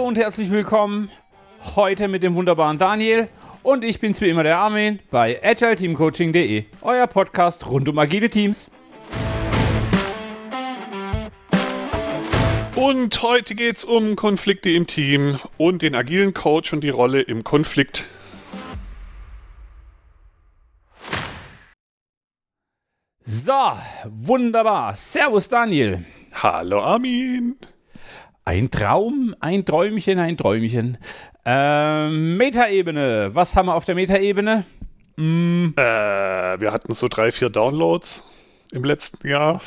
Hallo und herzlich willkommen heute mit dem wunderbaren Daniel und ich bin's wie immer der Armin bei agileteamcoaching.de, euer Podcast rund um agile Teams. Und heute geht's um Konflikte im Team und den agilen Coach und die Rolle im Konflikt. So, wunderbar. Servus Daniel. Hallo Armin. Ein Traum, ein Träumchen, ein Träumchen. Ähm, Metaebene. Was haben wir auf der Metaebene? Mm. Äh, wir hatten so drei, vier Downloads im letzten Jahr.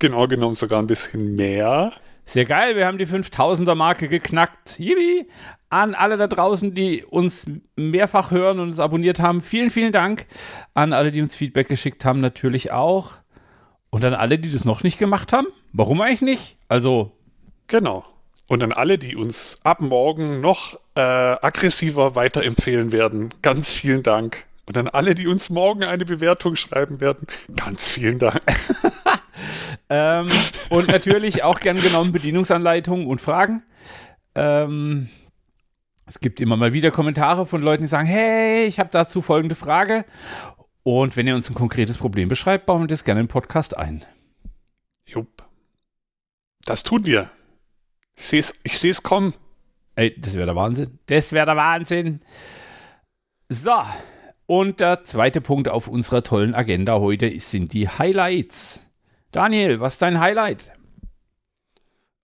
Genau genommen sogar ein bisschen mehr. Sehr geil, wir haben die 5000er Marke geknackt. Yippie! An alle da draußen, die uns mehrfach hören und uns abonniert haben, vielen, vielen Dank. An alle, die uns Feedback geschickt haben, natürlich auch. Und an alle, die das noch nicht gemacht haben. Warum eigentlich nicht? Also. Genau. Und an alle, die uns ab morgen noch äh, aggressiver weiterempfehlen werden, ganz vielen Dank. Und an alle, die uns morgen eine Bewertung schreiben werden, ganz vielen Dank. ähm, und natürlich auch gern genommen Bedienungsanleitungen und Fragen. Ähm, es gibt immer mal wieder Kommentare von Leuten, die sagen, hey, ich habe dazu folgende Frage. Und wenn ihr uns ein konkretes Problem beschreibt, bauen wir das gerne im Podcast ein. Jupp. Das tun wir. Ich sehe es ich seh's kommen. Ey, das wäre der Wahnsinn. Das wäre der Wahnsinn. So, und der zweite Punkt auf unserer tollen Agenda heute sind die Highlights. Daniel, was ist dein Highlight?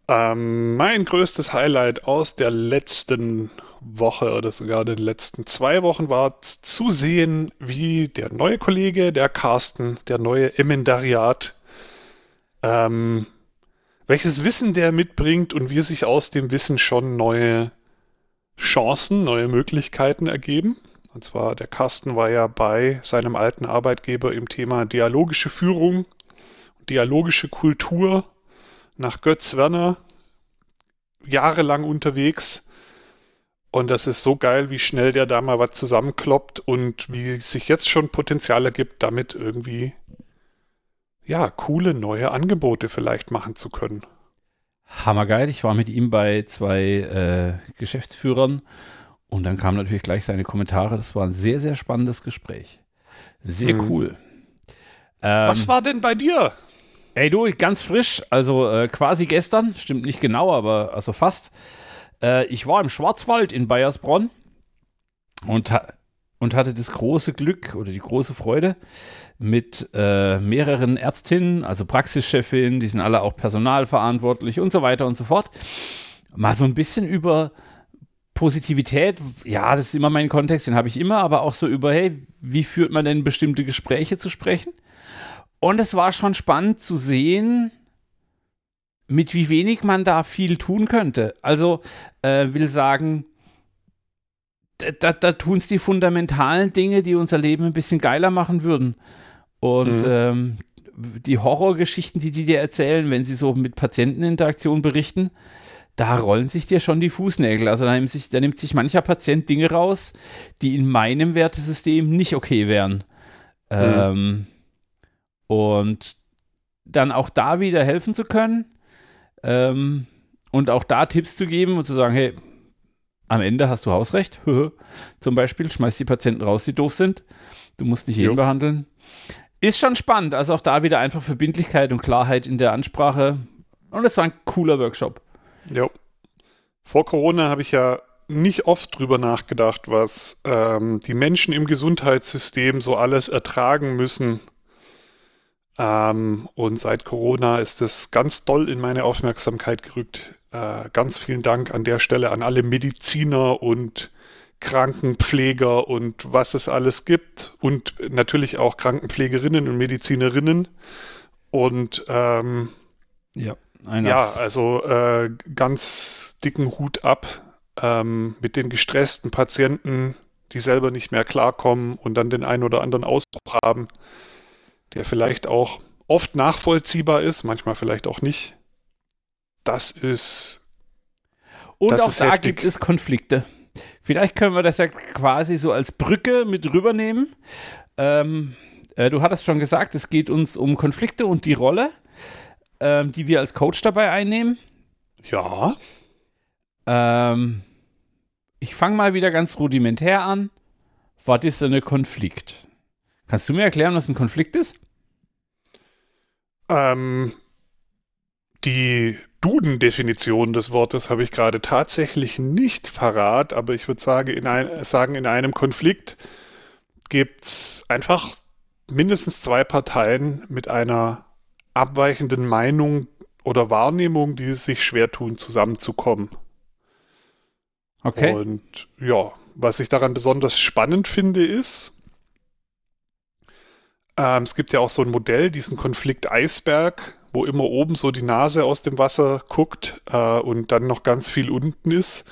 Ähm, mein größtes Highlight aus der letzten Woche oder sogar den letzten zwei Wochen war zu sehen, wie der neue Kollege, der Carsten, der neue Emendariat, ähm, welches Wissen der mitbringt und wie sich aus dem Wissen schon neue Chancen, neue Möglichkeiten ergeben. Und zwar, der Carsten war ja bei seinem alten Arbeitgeber im Thema dialogische Führung, dialogische Kultur nach Götz Werner jahrelang unterwegs. Und das ist so geil, wie schnell der da mal was zusammenkloppt und wie sich jetzt schon Potenzial ergibt, damit irgendwie ja, coole neue Angebote vielleicht machen zu können. Hammergeil. Ich war mit ihm bei zwei äh, Geschäftsführern und dann kamen natürlich gleich seine Kommentare. Das war ein sehr, sehr spannendes Gespräch. Sehr hm. cool. Ähm, Was war denn bei dir? Ey, du, ganz frisch, also äh, quasi gestern, stimmt nicht genau, aber also fast. Äh, ich war im Schwarzwald in Bayersbronn und, ha und hatte das große Glück oder die große Freude, mit äh, mehreren Ärztinnen, also Praxischefinnen, die sind alle auch personalverantwortlich und so weiter und so fort, mal so ein bisschen über Positivität, ja, das ist immer mein Kontext, den habe ich immer, aber auch so über, hey, wie führt man denn bestimmte Gespräche zu sprechen? Und es war schon spannend zu sehen, mit wie wenig man da viel tun könnte. Also äh, will sagen, da, da tun es die fundamentalen Dinge, die unser Leben ein bisschen geiler machen würden. Und mhm. ähm, die Horrorgeschichten, die die dir erzählen, wenn sie so mit Patienteninteraktion berichten, da rollen sich dir schon die Fußnägel. Also da nimmt, sich, da nimmt sich mancher Patient Dinge raus, die in meinem Wertesystem nicht okay wären. Mhm. Ähm, und dann auch da wieder helfen zu können ähm, und auch da Tipps zu geben und zu sagen, hey, am Ende hast du Hausrecht. Zum Beispiel, schmeiß die Patienten raus, die doof sind. Du musst nicht jeden jo. behandeln. Ist schon spannend. Also auch da wieder einfach Verbindlichkeit und Klarheit in der Ansprache. Und es war ein cooler Workshop. Ja. Vor Corona habe ich ja nicht oft drüber nachgedacht, was ähm, die Menschen im Gesundheitssystem so alles ertragen müssen. Ähm, und seit Corona ist es ganz doll in meine Aufmerksamkeit gerückt. Äh, ganz vielen Dank an der Stelle an alle Mediziner und Krankenpfleger und was es alles gibt und natürlich auch Krankenpflegerinnen und Medizinerinnen. Und ähm, ja, ja, also äh, ganz dicken Hut ab ähm, mit den gestressten Patienten, die selber nicht mehr klarkommen und dann den einen oder anderen Ausbruch haben, der vielleicht auch oft nachvollziehbar ist, manchmal vielleicht auch nicht. Das ist. Und das auch ist da heftig. gibt es Konflikte. Vielleicht können wir das ja quasi so als Brücke mit rübernehmen. Ähm, äh, du hattest schon gesagt, es geht uns um Konflikte und die Rolle, ähm, die wir als Coach dabei einnehmen. Ja. Ähm, ich fange mal wieder ganz rudimentär an. Was ist denn ein Konflikt? Kannst du mir erklären, was ein Konflikt ist? Ähm, die Duden-Definition des Wortes habe ich gerade tatsächlich nicht parat, aber ich würde sagen, in, ein, sagen, in einem Konflikt gibt es einfach mindestens zwei Parteien mit einer abweichenden Meinung oder Wahrnehmung, die sich schwer tun, zusammenzukommen. Okay. Und ja, was ich daran besonders spannend finde, ist, ähm, es gibt ja auch so ein Modell, diesen Konflikt Eisberg, wo immer oben so die Nase aus dem Wasser guckt äh, und dann noch ganz viel unten ist.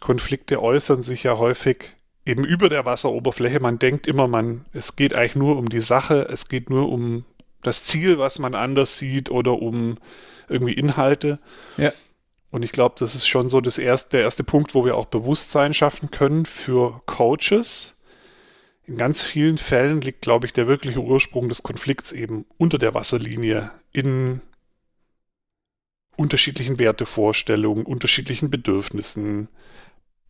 Konflikte äußern sich ja häufig eben über der Wasseroberfläche. Man denkt immer, man, es geht eigentlich nur um die Sache, es geht nur um das Ziel, was man anders sieht oder um irgendwie Inhalte. Ja. Und ich glaube, das ist schon so das erste, der erste Punkt, wo wir auch Bewusstsein schaffen können für Coaches. In ganz vielen Fällen liegt, glaube ich, der wirkliche Ursprung des Konflikts eben unter der Wasserlinie in unterschiedlichen Wertevorstellungen, unterschiedlichen Bedürfnissen,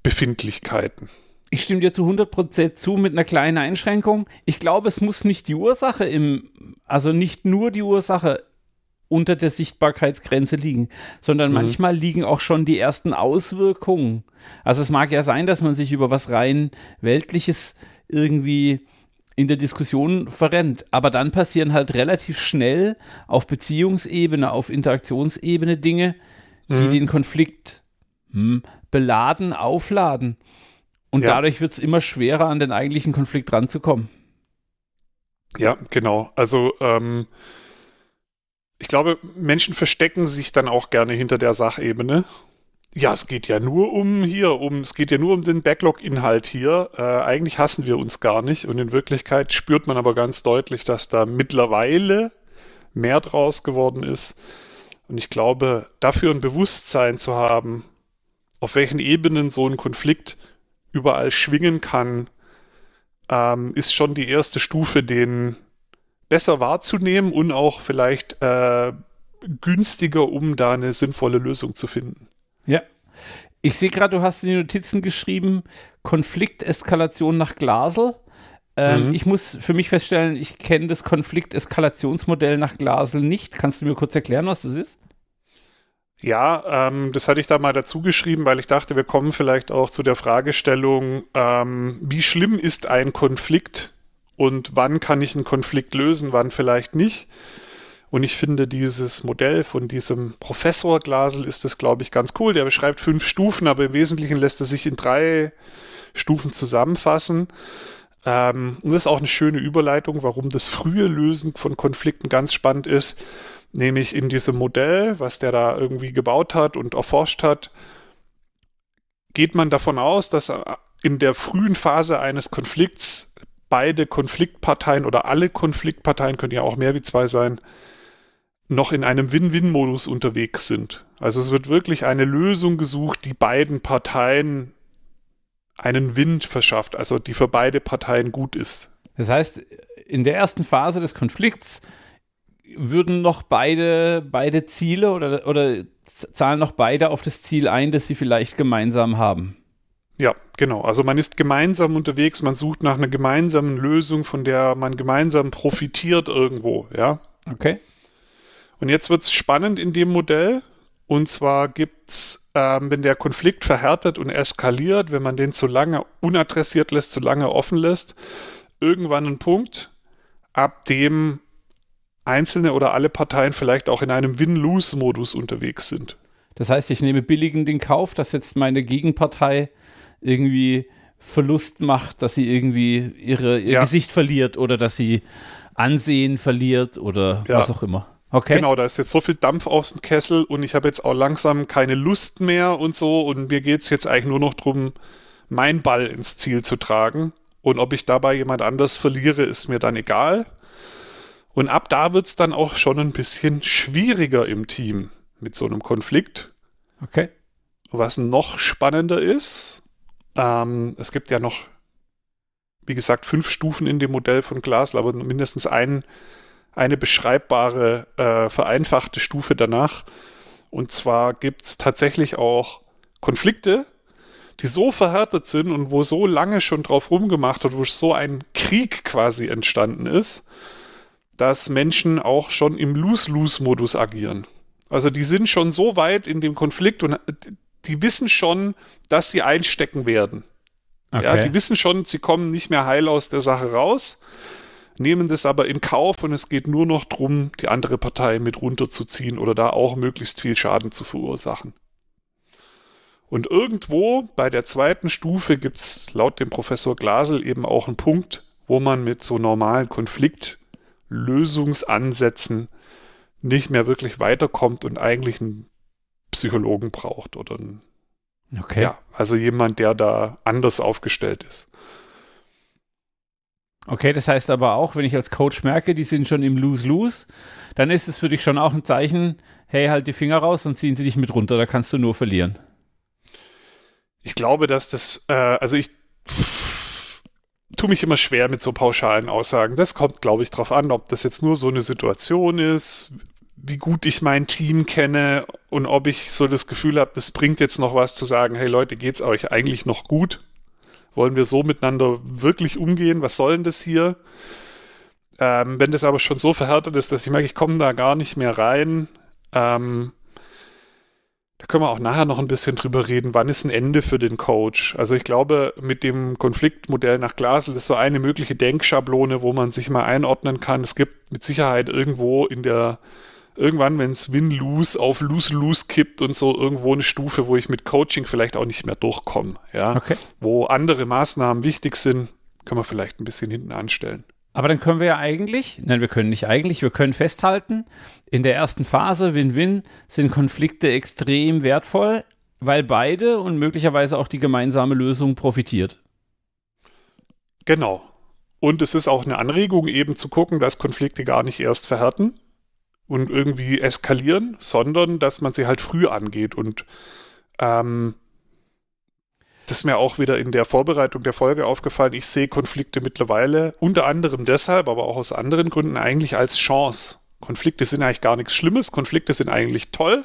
Befindlichkeiten. Ich stimme dir zu 100% zu mit einer kleinen Einschränkung. Ich glaube, es muss nicht die Ursache im, also nicht nur die Ursache unter der Sichtbarkeitsgrenze liegen, sondern mhm. manchmal liegen auch schon die ersten Auswirkungen. Also es mag ja sein, dass man sich über was rein weltliches irgendwie in der Diskussion verrennt, aber dann passieren halt relativ schnell auf Beziehungsebene, auf Interaktionsebene Dinge, die mhm. den Konflikt hm, beladen, aufladen. Und ja. dadurch wird es immer schwerer, an den eigentlichen Konflikt ranzukommen. Ja, genau. Also ähm, ich glaube, Menschen verstecken sich dann auch gerne hinter der Sachebene. Ja, es geht ja nur um hier, um, es geht ja nur um den Backlog-Inhalt hier. Äh, eigentlich hassen wir uns gar nicht und in Wirklichkeit spürt man aber ganz deutlich, dass da mittlerweile mehr draus geworden ist. Und ich glaube, dafür ein Bewusstsein zu haben, auf welchen Ebenen so ein Konflikt überall schwingen kann, ähm, ist schon die erste Stufe, den besser wahrzunehmen und auch vielleicht äh, günstiger, um da eine sinnvolle Lösung zu finden. Ich sehe gerade, du hast in die Notizen geschrieben, Konflikteskalation nach Glasel. Ähm, mhm. Ich muss für mich feststellen, ich kenne das Konflikteskalationsmodell nach Glasel nicht. Kannst du mir kurz erklären, was das ist? Ja, ähm, das hatte ich da mal dazu geschrieben, weil ich dachte, wir kommen vielleicht auch zu der Fragestellung, ähm, wie schlimm ist ein Konflikt und wann kann ich einen Konflikt lösen, wann vielleicht nicht. Und ich finde dieses Modell von diesem Professor Glasel ist das, glaube ich, ganz cool. Der beschreibt fünf Stufen, aber im Wesentlichen lässt er sich in drei Stufen zusammenfassen. Ähm, und das ist auch eine schöne Überleitung, warum das frühe Lösen von Konflikten ganz spannend ist. Nämlich in diesem Modell, was der da irgendwie gebaut hat und erforscht hat, geht man davon aus, dass in der frühen Phase eines Konflikts beide Konfliktparteien oder alle Konfliktparteien, können ja auch mehr wie zwei sein, noch in einem Win-Win-Modus unterwegs sind. Also es wird wirklich eine Lösung gesucht, die beiden Parteien einen Wind verschafft, also die für beide Parteien gut ist. Das heißt, in der ersten Phase des Konflikts würden noch beide, beide Ziele oder, oder zahlen noch beide auf das Ziel ein, das sie vielleicht gemeinsam haben. Ja, genau. Also man ist gemeinsam unterwegs, man sucht nach einer gemeinsamen Lösung, von der man gemeinsam profitiert irgendwo, ja. Okay. Und jetzt wird es spannend in dem Modell. Und zwar gibt es, ähm, wenn der Konflikt verhärtet und eskaliert, wenn man den zu lange unadressiert lässt, zu lange offen lässt, irgendwann einen Punkt, ab dem einzelne oder alle Parteien vielleicht auch in einem Win-Lose-Modus unterwegs sind. Das heißt, ich nehme billigend den Kauf, dass jetzt meine Gegenpartei irgendwie Verlust macht, dass sie irgendwie ihre, ihr ja. Gesicht verliert oder dass sie Ansehen verliert oder ja. was auch immer. Okay. Genau, da ist jetzt so viel Dampf aus dem Kessel und ich habe jetzt auch langsam keine Lust mehr und so und mir geht es jetzt eigentlich nur noch darum, meinen Ball ins Ziel zu tragen. Und ob ich dabei jemand anders verliere, ist mir dann egal. Und ab da wird es dann auch schon ein bisschen schwieriger im Team mit so einem Konflikt. Okay. Was noch spannender ist, ähm, es gibt ja noch, wie gesagt, fünf Stufen in dem Modell von Glasl, aber mindestens ein, eine beschreibbare, äh, vereinfachte Stufe danach. Und zwar gibt es tatsächlich auch Konflikte, die so verhärtet sind und wo so lange schon drauf rumgemacht wird, wo so ein Krieg quasi entstanden ist, dass Menschen auch schon im Lose-Lose-Modus agieren. Also die sind schon so weit in dem Konflikt und die wissen schon, dass sie einstecken werden. Okay. Ja, die wissen schon, sie kommen nicht mehr heil aus der Sache raus, nehmen das aber in Kauf und es geht nur noch darum, die andere Partei mit runterzuziehen oder da auch möglichst viel Schaden zu verursachen. Und irgendwo bei der zweiten Stufe gibt es laut dem Professor Glasel eben auch einen Punkt, wo man mit so normalen Konfliktlösungsansätzen nicht mehr wirklich weiterkommt und eigentlich einen Psychologen braucht oder einen, okay. ja, also jemand, der da anders aufgestellt ist. Okay, das heißt aber auch, wenn ich als Coach merke, die sind schon im Lose-Lose, dann ist es für dich schon auch ein Zeichen, hey, halt die Finger raus und ziehen sie dich mit runter, da kannst du nur verlieren ich glaube, dass das, äh, also ich tue mich immer schwer mit so pauschalen Aussagen. Das kommt, glaube ich, darauf an, ob das jetzt nur so eine Situation ist, wie gut ich mein Team kenne und ob ich so das Gefühl habe, das bringt jetzt noch was zu sagen, hey Leute, geht's euch eigentlich noch gut? Wollen wir so miteinander wirklich umgehen? Was soll denn das hier? Ähm, wenn das aber schon so verhärtet ist, dass ich merke, ich komme da gar nicht mehr rein, ähm, da können wir auch nachher noch ein bisschen drüber reden, wann ist ein Ende für den Coach. Also ich glaube, mit dem Konfliktmodell nach Glasel ist so eine mögliche Denkschablone, wo man sich mal einordnen kann. Es gibt mit Sicherheit irgendwo in der, irgendwann, wenn es Win-Lose auf Lose-Lose kippt und so irgendwo eine Stufe, wo ich mit Coaching vielleicht auch nicht mehr durchkomme. Ja? Okay. Wo andere Maßnahmen wichtig sind, können wir vielleicht ein bisschen hinten anstellen. Aber dann können wir ja eigentlich, nein, wir können nicht eigentlich, wir können festhalten, in der ersten Phase, Win-Win, sind Konflikte extrem wertvoll, weil beide und möglicherweise auch die gemeinsame Lösung profitiert. Genau. Und es ist auch eine Anregung, eben zu gucken, dass Konflikte gar nicht erst verhärten und irgendwie eskalieren, sondern dass man sie halt früh angeht und ähm, das ist mir auch wieder in der Vorbereitung der Folge aufgefallen. Ich sehe Konflikte mittlerweile unter anderem deshalb, aber auch aus anderen Gründen eigentlich als Chance. Konflikte sind eigentlich gar nichts Schlimmes. Konflikte sind eigentlich toll.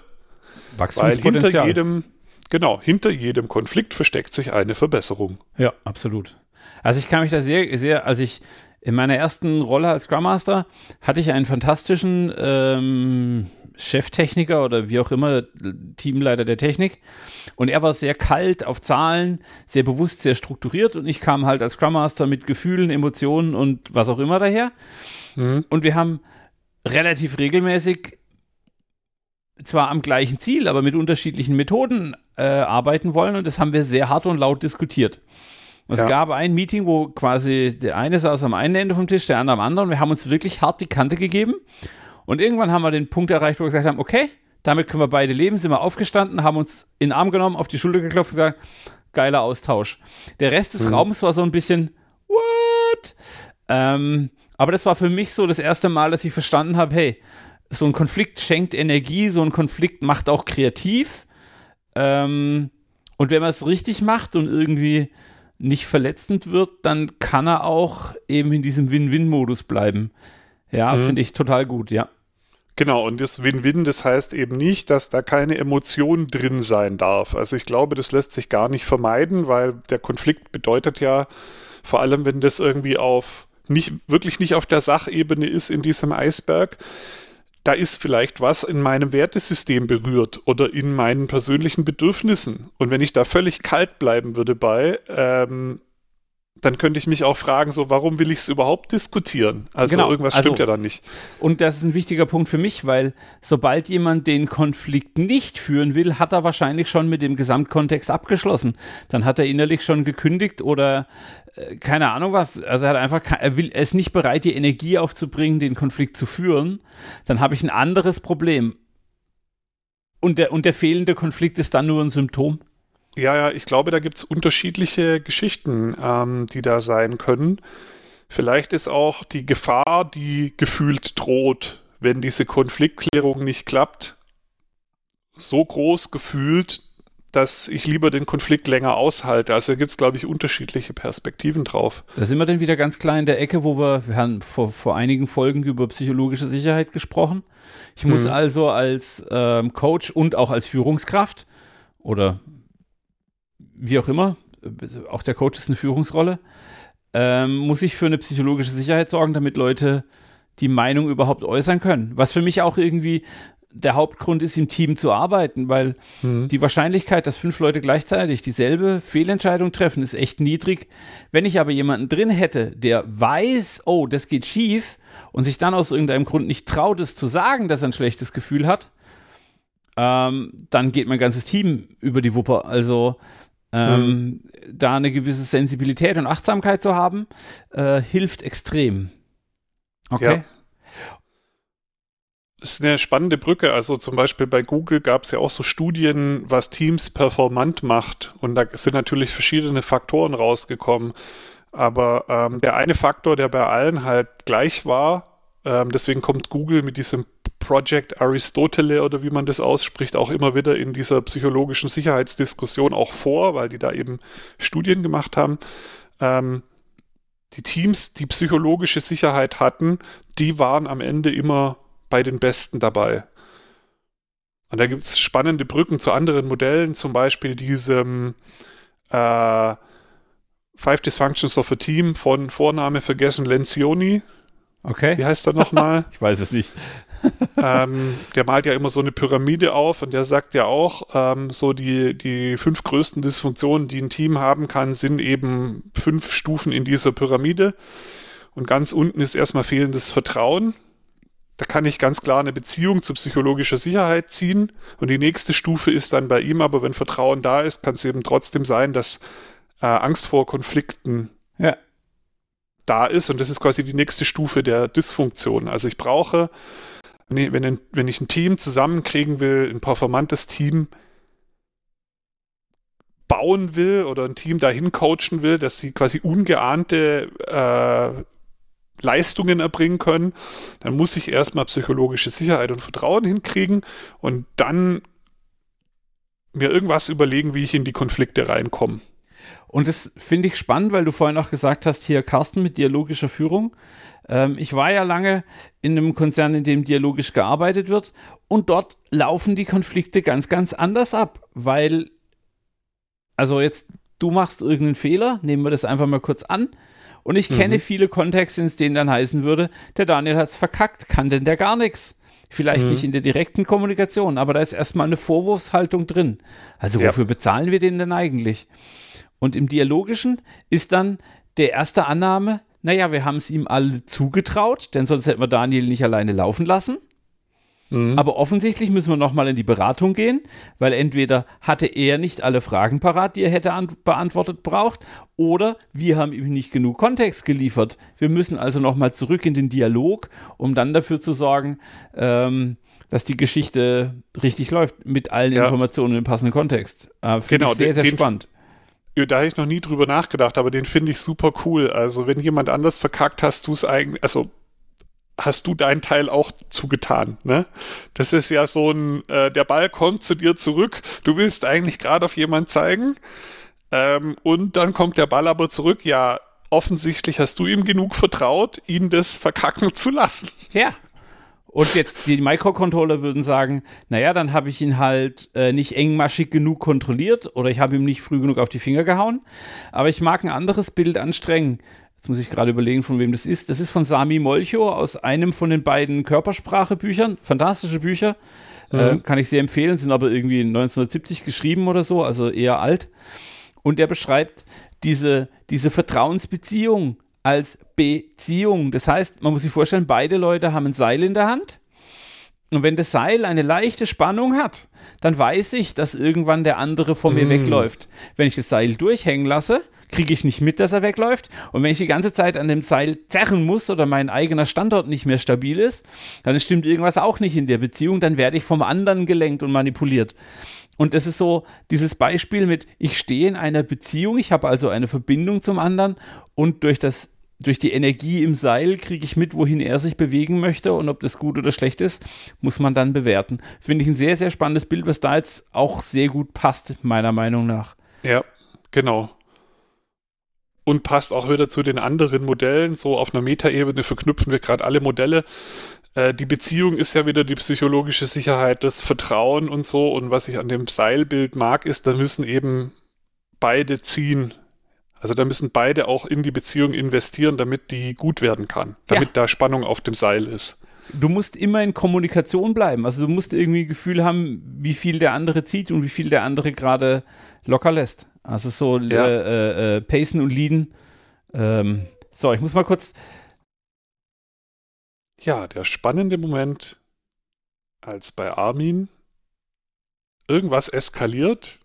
Wachstumspotenzial. Weil hinter jedem, genau, hinter jedem Konflikt versteckt sich eine Verbesserung. Ja, absolut. Also ich kann mich da sehr, sehr, also ich, in meiner ersten Rolle als Scrum Master hatte ich einen fantastischen ähm, Cheftechniker oder wie auch immer, Teamleiter der Technik. Und er war sehr kalt auf Zahlen, sehr bewusst, sehr strukturiert. Und ich kam halt als Scrum Master mit Gefühlen, Emotionen und was auch immer daher. Mhm. Und wir haben relativ regelmäßig zwar am gleichen Ziel, aber mit unterschiedlichen Methoden äh, arbeiten wollen. Und das haben wir sehr hart und laut diskutiert. Es ja. gab ein Meeting, wo quasi der eine saß am einen Ende vom Tisch, der andere am anderen. Wir haben uns wirklich hart die Kante gegeben und irgendwann haben wir den Punkt erreicht, wo wir gesagt haben, okay, damit können wir beide leben, sind wir aufgestanden, haben uns in den Arm genommen, auf die Schulter geklopft und gesagt, geiler Austausch. Der Rest des mhm. Raums war so ein bisschen, what? Ähm, aber das war für mich so das erste Mal, dass ich verstanden habe, hey, so ein Konflikt schenkt Energie, so ein Konflikt macht auch kreativ. Ähm, und wenn man es richtig macht und irgendwie nicht verletzend wird, dann kann er auch eben in diesem Win-Win-Modus bleiben. Ja, mhm. finde ich total gut, ja. Genau, und das Win-Win, das heißt eben nicht, dass da keine Emotion drin sein darf. Also ich glaube, das lässt sich gar nicht vermeiden, weil der Konflikt bedeutet ja, vor allem wenn das irgendwie auf nicht, wirklich nicht auf der Sachebene ist in diesem Eisberg, da ist vielleicht was in meinem Wertesystem berührt oder in meinen persönlichen Bedürfnissen. Und wenn ich da völlig kalt bleiben würde bei, ähm, dann könnte ich mich auch fragen, so, warum will ich es überhaupt diskutieren? Also genau, irgendwas stimmt also, ja dann nicht. Und das ist ein wichtiger Punkt für mich, weil sobald jemand den Konflikt nicht führen will, hat er wahrscheinlich schon mit dem Gesamtkontext abgeschlossen. Dann hat er innerlich schon gekündigt oder äh, keine Ahnung was. Also er hat einfach, er will, er ist nicht bereit, die Energie aufzubringen, den Konflikt zu führen. Dann habe ich ein anderes Problem. Und der, und der fehlende Konflikt ist dann nur ein Symptom. Ja, ja, ich glaube, da gibt es unterschiedliche Geschichten, ähm, die da sein können. Vielleicht ist auch die Gefahr, die gefühlt droht, wenn diese Konfliktklärung nicht klappt, so groß gefühlt, dass ich lieber den Konflikt länger aushalte. Also gibt es, glaube ich, unterschiedliche Perspektiven drauf. Da sind wir dann wieder ganz klar in der Ecke, wo wir, wir haben vor, vor einigen Folgen über psychologische Sicherheit gesprochen. Ich muss hm. also als ähm, Coach und auch als Führungskraft oder wie auch immer, auch der Coach ist eine Führungsrolle, ähm, muss ich für eine psychologische Sicherheit sorgen, damit Leute die Meinung überhaupt äußern können. Was für mich auch irgendwie der Hauptgrund ist, im Team zu arbeiten, weil mhm. die Wahrscheinlichkeit, dass fünf Leute gleichzeitig dieselbe Fehlentscheidung treffen, ist echt niedrig. Wenn ich aber jemanden drin hätte, der weiß, oh, das geht schief und sich dann aus irgendeinem Grund nicht traut, es zu sagen, dass er ein schlechtes Gefühl hat, ähm, dann geht mein ganzes Team über die Wupper. Also ähm, mhm. da eine gewisse Sensibilität und Achtsamkeit zu haben, äh, hilft extrem. Okay. Ja. Das ist eine spannende Brücke. Also zum Beispiel bei Google gab es ja auch so Studien, was Teams performant macht. Und da sind natürlich verschiedene Faktoren rausgekommen. Aber ähm, der eine Faktor, der bei allen halt gleich war, ähm, deswegen kommt Google mit diesem Project Aristotele oder wie man das ausspricht, auch immer wieder in dieser psychologischen Sicherheitsdiskussion auch vor, weil die da eben Studien gemacht haben. Ähm, die Teams, die psychologische Sicherheit hatten, die waren am Ende immer bei den Besten dabei. Und da gibt es spannende Brücken zu anderen Modellen, zum Beispiel diesem äh, Five Dysfunctions of a Team von Vorname vergessen Lencioni. Okay. Wie heißt er nochmal? ich weiß es nicht. ähm, der malt ja immer so eine Pyramide auf und der sagt ja auch, ähm, so die, die fünf größten Dysfunktionen, die ein Team haben kann, sind eben fünf Stufen in dieser Pyramide. Und ganz unten ist erstmal fehlendes Vertrauen. Da kann ich ganz klar eine Beziehung zu psychologischer Sicherheit ziehen. Und die nächste Stufe ist dann bei ihm, aber wenn Vertrauen da ist, kann es eben trotzdem sein, dass äh, Angst vor Konflikten ja. Da ist. Und das ist quasi die nächste Stufe der Dysfunktion. Also ich brauche, wenn, wenn ich ein Team zusammenkriegen will, ein performantes Team bauen will oder ein Team dahin coachen will, dass sie quasi ungeahnte äh, Leistungen erbringen können, dann muss ich erstmal psychologische Sicherheit und Vertrauen hinkriegen und dann mir irgendwas überlegen, wie ich in die Konflikte reinkomme. Und das finde ich spannend, weil du vorhin auch gesagt hast, hier Carsten mit dialogischer Führung. Ähm, ich war ja lange in einem Konzern, in dem dialogisch gearbeitet wird und dort laufen die Konflikte ganz, ganz anders ab, weil, also jetzt, du machst irgendeinen Fehler, nehmen wir das einfach mal kurz an und ich kenne mhm. viele Kontexte, in denen dann heißen würde, der Daniel hat es verkackt, kann denn der gar nichts. Vielleicht mhm. nicht in der direkten Kommunikation, aber da ist erstmal eine Vorwurfshaltung drin. Also wofür ja. bezahlen wir den denn eigentlich? Und im Dialogischen ist dann der erste Annahme, naja, wir haben es ihm alle zugetraut, denn sonst hätten wir Daniel nicht alleine laufen lassen. Mhm. Aber offensichtlich müssen wir nochmal in die Beratung gehen, weil entweder hatte er nicht alle Fragen parat, die er hätte beantwortet braucht, oder wir haben ihm nicht genug Kontext geliefert. Wir müssen also nochmal zurück in den Dialog, um dann dafür zu sorgen, ähm, dass die Geschichte richtig läuft mit allen ja. Informationen im passenden Kontext. Äh, genau, ich sehr, sehr den, spannend. Da habe ich noch nie drüber nachgedacht, aber den finde ich super cool. Also, wenn jemand anders verkackt, hast du es eigentlich, also hast du deinen Teil auch zugetan. Ne? Das ist ja so ein, äh, der Ball kommt zu dir zurück, du willst eigentlich gerade auf jemanden zeigen ähm, und dann kommt der Ball aber zurück, ja, offensichtlich hast du ihm genug vertraut, ihn das verkacken zu lassen. Ja. Und jetzt die Microcontroller würden sagen, naja, dann habe ich ihn halt äh, nicht engmaschig genug kontrolliert oder ich habe ihm nicht früh genug auf die Finger gehauen. Aber ich mag ein anderes Bild anstrengen. Jetzt muss ich gerade überlegen, von wem das ist. Das ist von Sami Molcho aus einem von den beiden Körpersprache-Büchern. Fantastische Bücher. Mhm. Äh, kann ich sehr empfehlen, sind aber irgendwie 1970 geschrieben oder so, also eher alt. Und der beschreibt diese, diese Vertrauensbeziehung als Beziehung. Das heißt, man muss sich vorstellen, beide Leute haben ein Seil in der Hand. Und wenn das Seil eine leichte Spannung hat, dann weiß ich, dass irgendwann der andere von mir mm. wegläuft. Wenn ich das Seil durchhängen lasse, kriege ich nicht mit, dass er wegläuft. Und wenn ich die ganze Zeit an dem Seil zerren muss oder mein eigener Standort nicht mehr stabil ist, dann stimmt irgendwas auch nicht in der Beziehung, dann werde ich vom anderen gelenkt und manipuliert. Und das ist so dieses Beispiel mit, ich stehe in einer Beziehung, ich habe also eine Verbindung zum anderen und durch das durch die Energie im Seil kriege ich mit, wohin er sich bewegen möchte und ob das gut oder schlecht ist, muss man dann bewerten. Finde ich ein sehr, sehr spannendes Bild, was da jetzt auch sehr gut passt, meiner Meinung nach. Ja, genau und passt auch wieder zu den anderen Modellen. So auf einer Metaebene verknüpfen wir gerade alle Modelle. Äh, die Beziehung ist ja wieder die psychologische Sicherheit, das Vertrauen und so. Und was ich an dem Seilbild mag, ist, da müssen eben beide ziehen. Also da müssen beide auch in die Beziehung investieren, damit die gut werden kann, damit ja. da Spannung auf dem Seil ist. Du musst immer in Kommunikation bleiben. Also du musst irgendwie ein Gefühl haben, wie viel der andere zieht und wie viel der andere gerade locker lässt. Also so ja. äh, äh, Pacen und Leaden. Ähm, so, ich muss mal kurz. Ja, der spannende Moment, als bei Armin irgendwas eskaliert.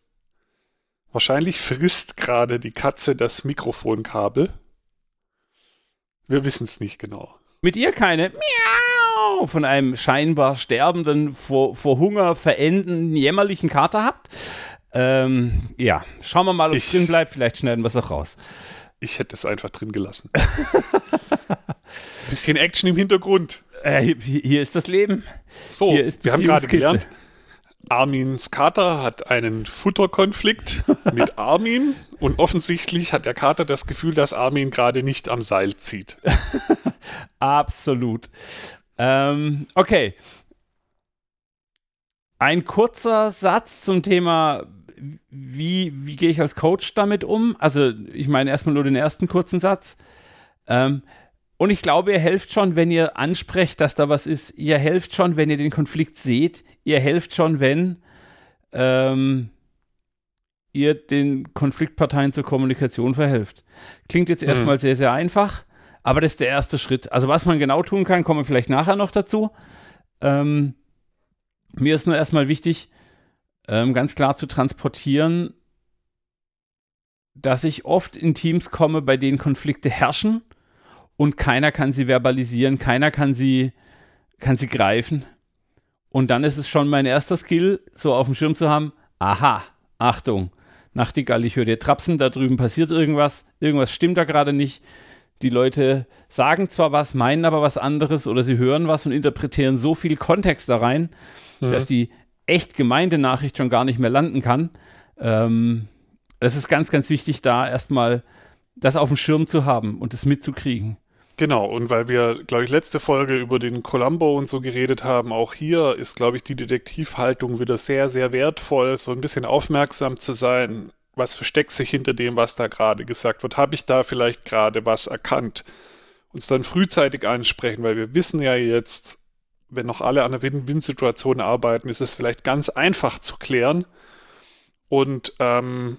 Wahrscheinlich frisst gerade die Katze das Mikrofonkabel. Wir wissen es nicht genau. Mit ihr keine Miau von einem scheinbar sterbenden, vor, vor Hunger verendenden, jämmerlichen Kater habt. Ähm, ja, schauen wir mal, ob es drin bleibt. Vielleicht schneiden wir es auch raus. Ich hätte es einfach drin gelassen. Bisschen Action im Hintergrund. Äh, hier, ist das Leben. So, wir haben gerade gelernt, Armins Kater hat einen Futterkonflikt mit Armin und offensichtlich hat der Kater das Gefühl, dass Armin gerade nicht am Seil zieht. Absolut. Ähm, okay. Ein kurzer Satz zum Thema, wie, wie gehe ich als Coach damit um? Also, ich meine erstmal nur den ersten kurzen Satz. Ähm, und ich glaube, ihr helft schon, wenn ihr ansprecht, dass da was ist. Ihr helft schon, wenn ihr den Konflikt seht. Ihr helft schon, wenn ähm, ihr den Konfliktparteien zur Kommunikation verhelft. Klingt jetzt mhm. erstmal sehr, sehr einfach, aber das ist der erste Schritt. Also was man genau tun kann, kommen wir vielleicht nachher noch dazu. Ähm, mir ist nur erstmal wichtig, ähm, ganz klar zu transportieren, dass ich oft in Teams komme, bei denen Konflikte herrschen und keiner kann sie verbalisieren, keiner kann sie, kann sie greifen. Und dann ist es schon mein erster Skill, so auf dem Schirm zu haben, aha, Achtung, Nachtigall, ich höre dir trapsen, da drüben passiert irgendwas, irgendwas stimmt da gerade nicht. Die Leute sagen zwar was, meinen aber was anderes oder sie hören was und interpretieren so viel Kontext da rein, mhm. dass die echt gemeinte Nachricht schon gar nicht mehr landen kann. Ähm, es ist ganz, ganz wichtig, da erstmal das auf dem Schirm zu haben und es mitzukriegen. Genau, und weil wir, glaube ich, letzte Folge über den Columbo und so geredet haben, auch hier ist, glaube ich, die Detektivhaltung wieder sehr, sehr wertvoll, so ein bisschen aufmerksam zu sein. Was versteckt sich hinter dem, was da gerade gesagt wird? Habe ich da vielleicht gerade was erkannt? Uns dann frühzeitig ansprechen, weil wir wissen ja jetzt, wenn noch alle an der Win-Win-Situation arbeiten, ist es vielleicht ganz einfach zu klären. Und ähm,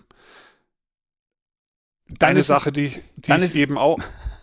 eine Sache, die, die ich eben auch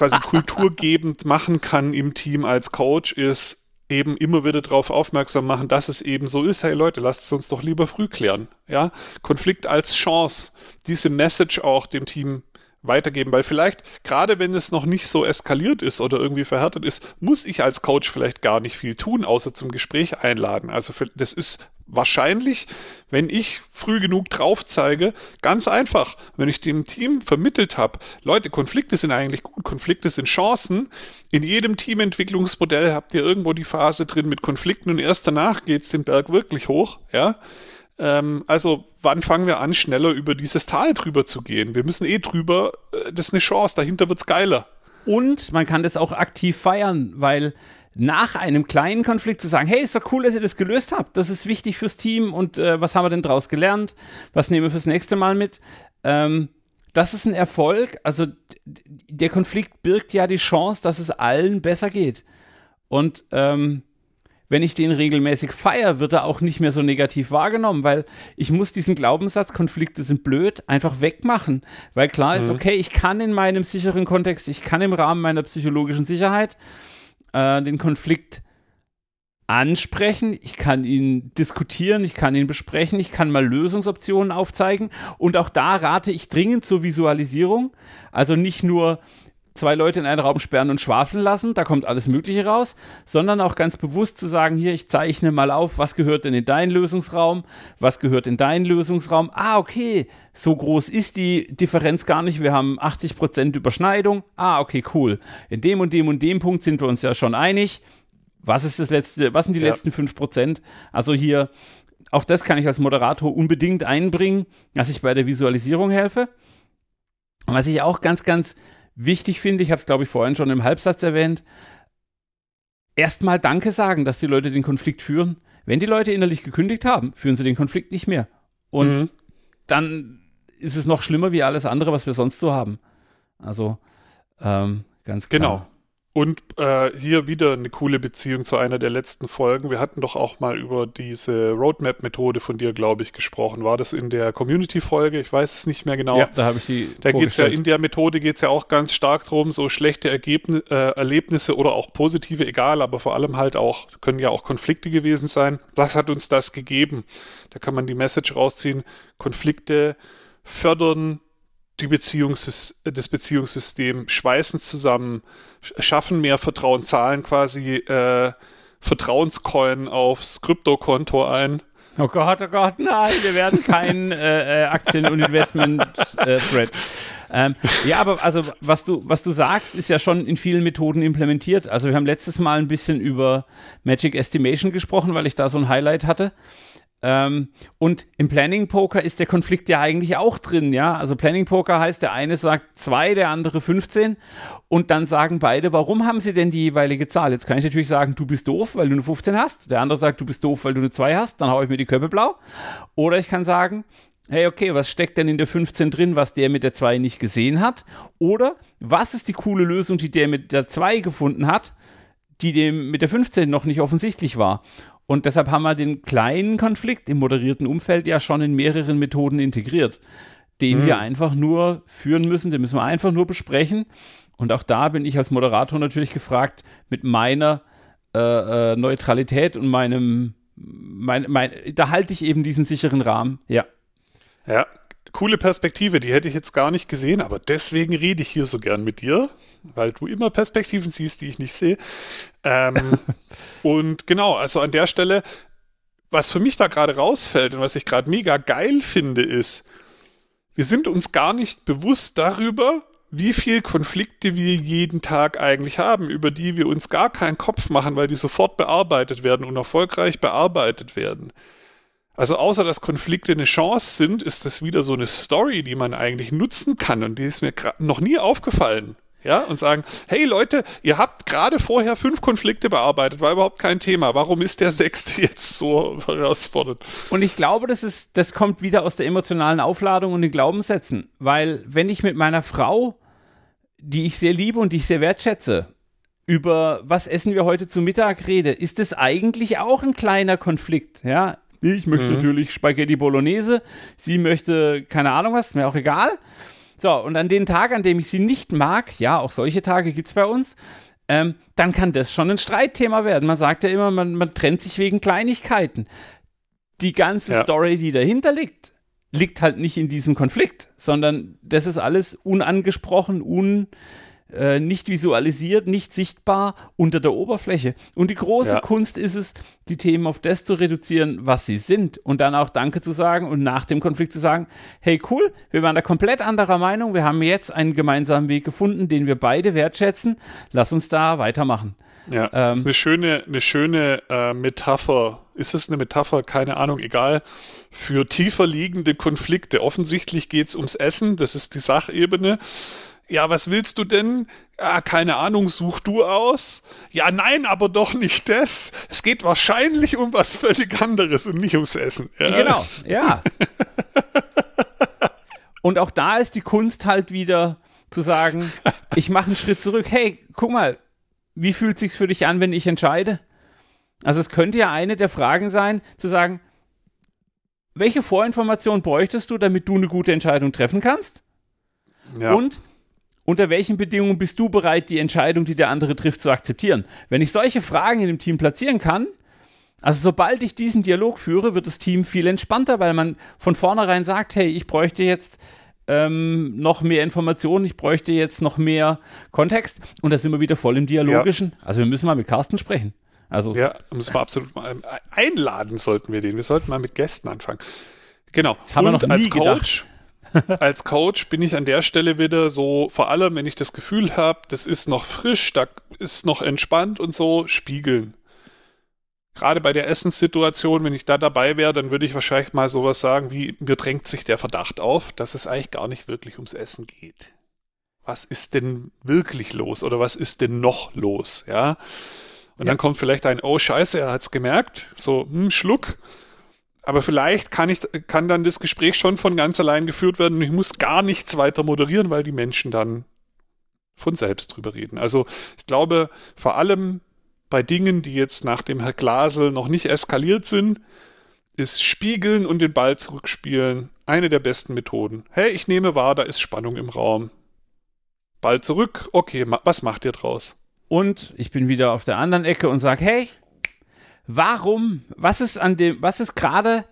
quasi kulturgebend machen kann im Team als Coach, ist eben immer wieder darauf aufmerksam machen, dass es eben so ist. Hey Leute, lasst es uns doch lieber früh klären. Ja, Konflikt als Chance. Diese Message auch dem Team weitergeben, weil vielleicht, gerade wenn es noch nicht so eskaliert ist oder irgendwie verhärtet ist, muss ich als Coach vielleicht gar nicht viel tun, außer zum Gespräch einladen. Also für, das ist wahrscheinlich, wenn ich früh genug drauf zeige, ganz einfach, wenn ich dem Team vermittelt habe, Leute, Konflikte sind eigentlich gut, Konflikte sind Chancen. In jedem Teamentwicklungsmodell habt ihr irgendwo die Phase drin mit Konflikten und erst danach geht es den Berg wirklich hoch, ja. Ähm, also, wann fangen wir an, schneller über dieses Tal drüber zu gehen? Wir müssen eh drüber, äh, das ist eine Chance, dahinter wird's geiler. Und man kann das auch aktiv feiern, weil nach einem kleinen Konflikt zu sagen, hey, ist doch cool, dass ihr das gelöst habt. Das ist wichtig fürs Team und äh, was haben wir denn daraus gelernt? Was nehmen wir fürs nächste Mal mit? Ähm, das ist ein Erfolg. Also der Konflikt birgt ja die Chance, dass es allen besser geht. Und ähm, wenn ich den regelmäßig feiere, wird er auch nicht mehr so negativ wahrgenommen, weil ich muss diesen Glaubenssatz, Konflikte sind blöd, einfach wegmachen. Weil klar ist, mhm. okay, ich kann in meinem sicheren Kontext, ich kann im Rahmen meiner psychologischen Sicherheit äh, den Konflikt ansprechen, ich kann ihn diskutieren, ich kann ihn besprechen, ich kann mal Lösungsoptionen aufzeigen und auch da rate ich dringend zur Visualisierung. Also nicht nur zwei Leute in einen Raum sperren und schwafeln lassen, da kommt alles Mögliche raus, sondern auch ganz bewusst zu sagen, hier, ich zeichne mal auf, was gehört denn in deinen Lösungsraum, was gehört in deinen Lösungsraum. Ah, okay, so groß ist die Differenz gar nicht, wir haben 80% Überschneidung. Ah, okay, cool. In dem und dem und dem Punkt sind wir uns ja schon einig. Was ist das letzte, was sind die ja. letzten 5%? Also hier, auch das kann ich als Moderator unbedingt einbringen, dass ich bei der Visualisierung helfe. Und was ich auch ganz, ganz wichtig finde, ich habe es glaube ich vorhin schon im Halbsatz erwähnt, erstmal Danke sagen, dass die Leute den Konflikt führen. Wenn die Leute innerlich gekündigt haben, führen sie den Konflikt nicht mehr. Und mhm. dann ist es noch schlimmer wie alles andere, was wir sonst so haben. Also, ähm, ganz klar. Genau. Und äh, hier wieder eine coole Beziehung zu einer der letzten Folgen. Wir hatten doch auch mal über diese Roadmap-Methode von dir, glaube ich, gesprochen. War das in der Community-Folge? Ich weiß es nicht mehr genau. Ja, da habe ich sie. Da geht es ja in der Methode geht es ja auch ganz stark darum, so schlechte Ergebnis, äh, Erlebnisse oder auch positive, egal, aber vor allem halt auch, können ja auch Konflikte gewesen sein. Was hat uns das gegeben? Da kann man die Message rausziehen. Konflikte fördern die Beziehungs das Beziehungssystem, schweißen zusammen, schaffen mehr Vertrauen, zahlen quasi äh, Vertrauenscoin aufs Kryptokonto ein. Oh Gott, oh Gott, nein, wir werden kein äh Aktien- und Investment-Thread. Äh, ähm, ja, aber also was du, was du sagst, ist ja schon in vielen Methoden implementiert. Also wir haben letztes Mal ein bisschen über Magic Estimation gesprochen, weil ich da so ein Highlight hatte. Ähm, und im Planning Poker ist der Konflikt ja eigentlich auch drin, ja. Also Planning Poker heißt, der eine sagt zwei, der andere 15 und dann sagen beide, warum haben sie denn die jeweilige Zahl? Jetzt kann ich natürlich sagen, du bist doof, weil du eine 15 hast. Der andere sagt, du bist doof, weil du eine 2 hast. Dann haue ich mir die Köpfe blau. Oder ich kann sagen, hey, okay, was steckt denn in der 15 drin, was der mit der 2 nicht gesehen hat? Oder was ist die coole Lösung, die der mit der 2 gefunden hat, die dem mit der 15 noch nicht offensichtlich war? Und deshalb haben wir den kleinen Konflikt im moderierten Umfeld ja schon in mehreren Methoden integriert, den mhm. wir einfach nur führen müssen, den müssen wir einfach nur besprechen. Und auch da bin ich als Moderator natürlich gefragt, mit meiner äh, äh, Neutralität und meinem, mein, mein, da halte ich eben diesen sicheren Rahmen, ja. Ja, coole Perspektive, die hätte ich jetzt gar nicht gesehen, aber deswegen rede ich hier so gern mit dir, weil du immer Perspektiven siehst, die ich nicht sehe. Ähm, und genau, also an der Stelle, was für mich da gerade rausfällt und was ich gerade mega geil finde, ist, wir sind uns gar nicht bewusst darüber, wie viel Konflikte wir jeden Tag eigentlich haben, über die wir uns gar keinen Kopf machen, weil die sofort bearbeitet werden und erfolgreich bearbeitet werden. Also außer dass Konflikte eine Chance sind, ist das wieder so eine Story, die man eigentlich nutzen kann und die ist mir noch nie aufgefallen. Ja, und sagen, hey Leute, ihr habt gerade vorher fünf Konflikte bearbeitet, war überhaupt kein Thema. Warum ist der sechste jetzt so herausfordernd? Und ich glaube, das ist, das kommt wieder aus der emotionalen Aufladung und den Glaubenssätzen. Weil, wenn ich mit meiner Frau, die ich sehr liebe und die ich sehr wertschätze, über was essen wir heute zu Mittag rede, ist es eigentlich auch ein kleiner Konflikt. Ja, ich möchte mhm. natürlich Spaghetti Bolognese. Sie möchte, keine Ahnung was, mir auch egal. So, und an den Tag, an dem ich sie nicht mag, ja, auch solche Tage gibt es bei uns, ähm, dann kann das schon ein Streitthema werden. Man sagt ja immer, man, man trennt sich wegen Kleinigkeiten. Die ganze ja. Story, die dahinter liegt, liegt halt nicht in diesem Konflikt, sondern das ist alles unangesprochen, un äh, nicht visualisiert, nicht sichtbar unter der Oberfläche. Und die große ja. Kunst ist es, die Themen auf das zu reduzieren, was sie sind und dann auch Danke zu sagen und nach dem Konflikt zu sagen, hey cool, wir waren da komplett anderer Meinung, wir haben jetzt einen gemeinsamen Weg gefunden, den wir beide wertschätzen, lass uns da weitermachen. Ja, ähm, das ist eine schöne, eine schöne äh, Metapher. Ist es eine Metapher? Keine Ahnung, egal. Für tiefer liegende Konflikte. Offensichtlich geht es ums Essen, das ist die Sachebene ja, was willst du denn? Ah, keine Ahnung, such du aus. Ja, nein, aber doch nicht das. Es geht wahrscheinlich um was völlig anderes und nicht ums Essen. Ja. Genau, ja. und auch da ist die Kunst halt wieder zu sagen, ich mache einen Schritt zurück. Hey, guck mal, wie fühlt sich's für dich an, wenn ich entscheide? Also es könnte ja eine der Fragen sein, zu sagen, welche Vorinformation bräuchtest du, damit du eine gute Entscheidung treffen kannst? Ja. Und unter welchen Bedingungen bist du bereit, die Entscheidung, die der andere trifft, zu akzeptieren? Wenn ich solche Fragen in dem Team platzieren kann, also sobald ich diesen Dialog führe, wird das Team viel entspannter, weil man von vornherein sagt, hey, ich bräuchte jetzt ähm, noch mehr Informationen, ich bräuchte jetzt noch mehr Kontext und da sind wir wieder voll im Dialogischen. Ja. Also wir müssen mal mit Carsten sprechen. Also ja, müssen wir absolut mal einladen sollten wir den. Wir sollten mal mit Gästen anfangen. Genau. Das haben und wir noch nie als Coach, gedacht. als Coach bin ich an der Stelle wieder so, vor allem wenn ich das Gefühl habe, das ist noch frisch, da ist noch entspannt und so, spiegeln. Gerade bei der Essenssituation, wenn ich da dabei wäre, dann würde ich wahrscheinlich mal sowas sagen wie, mir drängt sich der Verdacht auf, dass es eigentlich gar nicht wirklich ums Essen geht. Was ist denn wirklich los oder was ist denn noch los, ja? Und ja. dann kommt vielleicht ein, oh Scheiße, er hat's gemerkt, so, hm, Schluck aber vielleicht kann, ich, kann dann das Gespräch schon von ganz allein geführt werden und ich muss gar nichts weiter moderieren, weil die Menschen dann von selbst drüber reden. Also ich glaube, vor allem bei Dingen, die jetzt nach dem Herr Glasel noch nicht eskaliert sind, ist Spiegeln und den Ball zurückspielen eine der besten Methoden. Hey, ich nehme wahr, da ist Spannung im Raum. Ball zurück, okay, ma was macht ihr draus? Und ich bin wieder auf der anderen Ecke und sage, hey, warum, was ist an dem, was ist gerade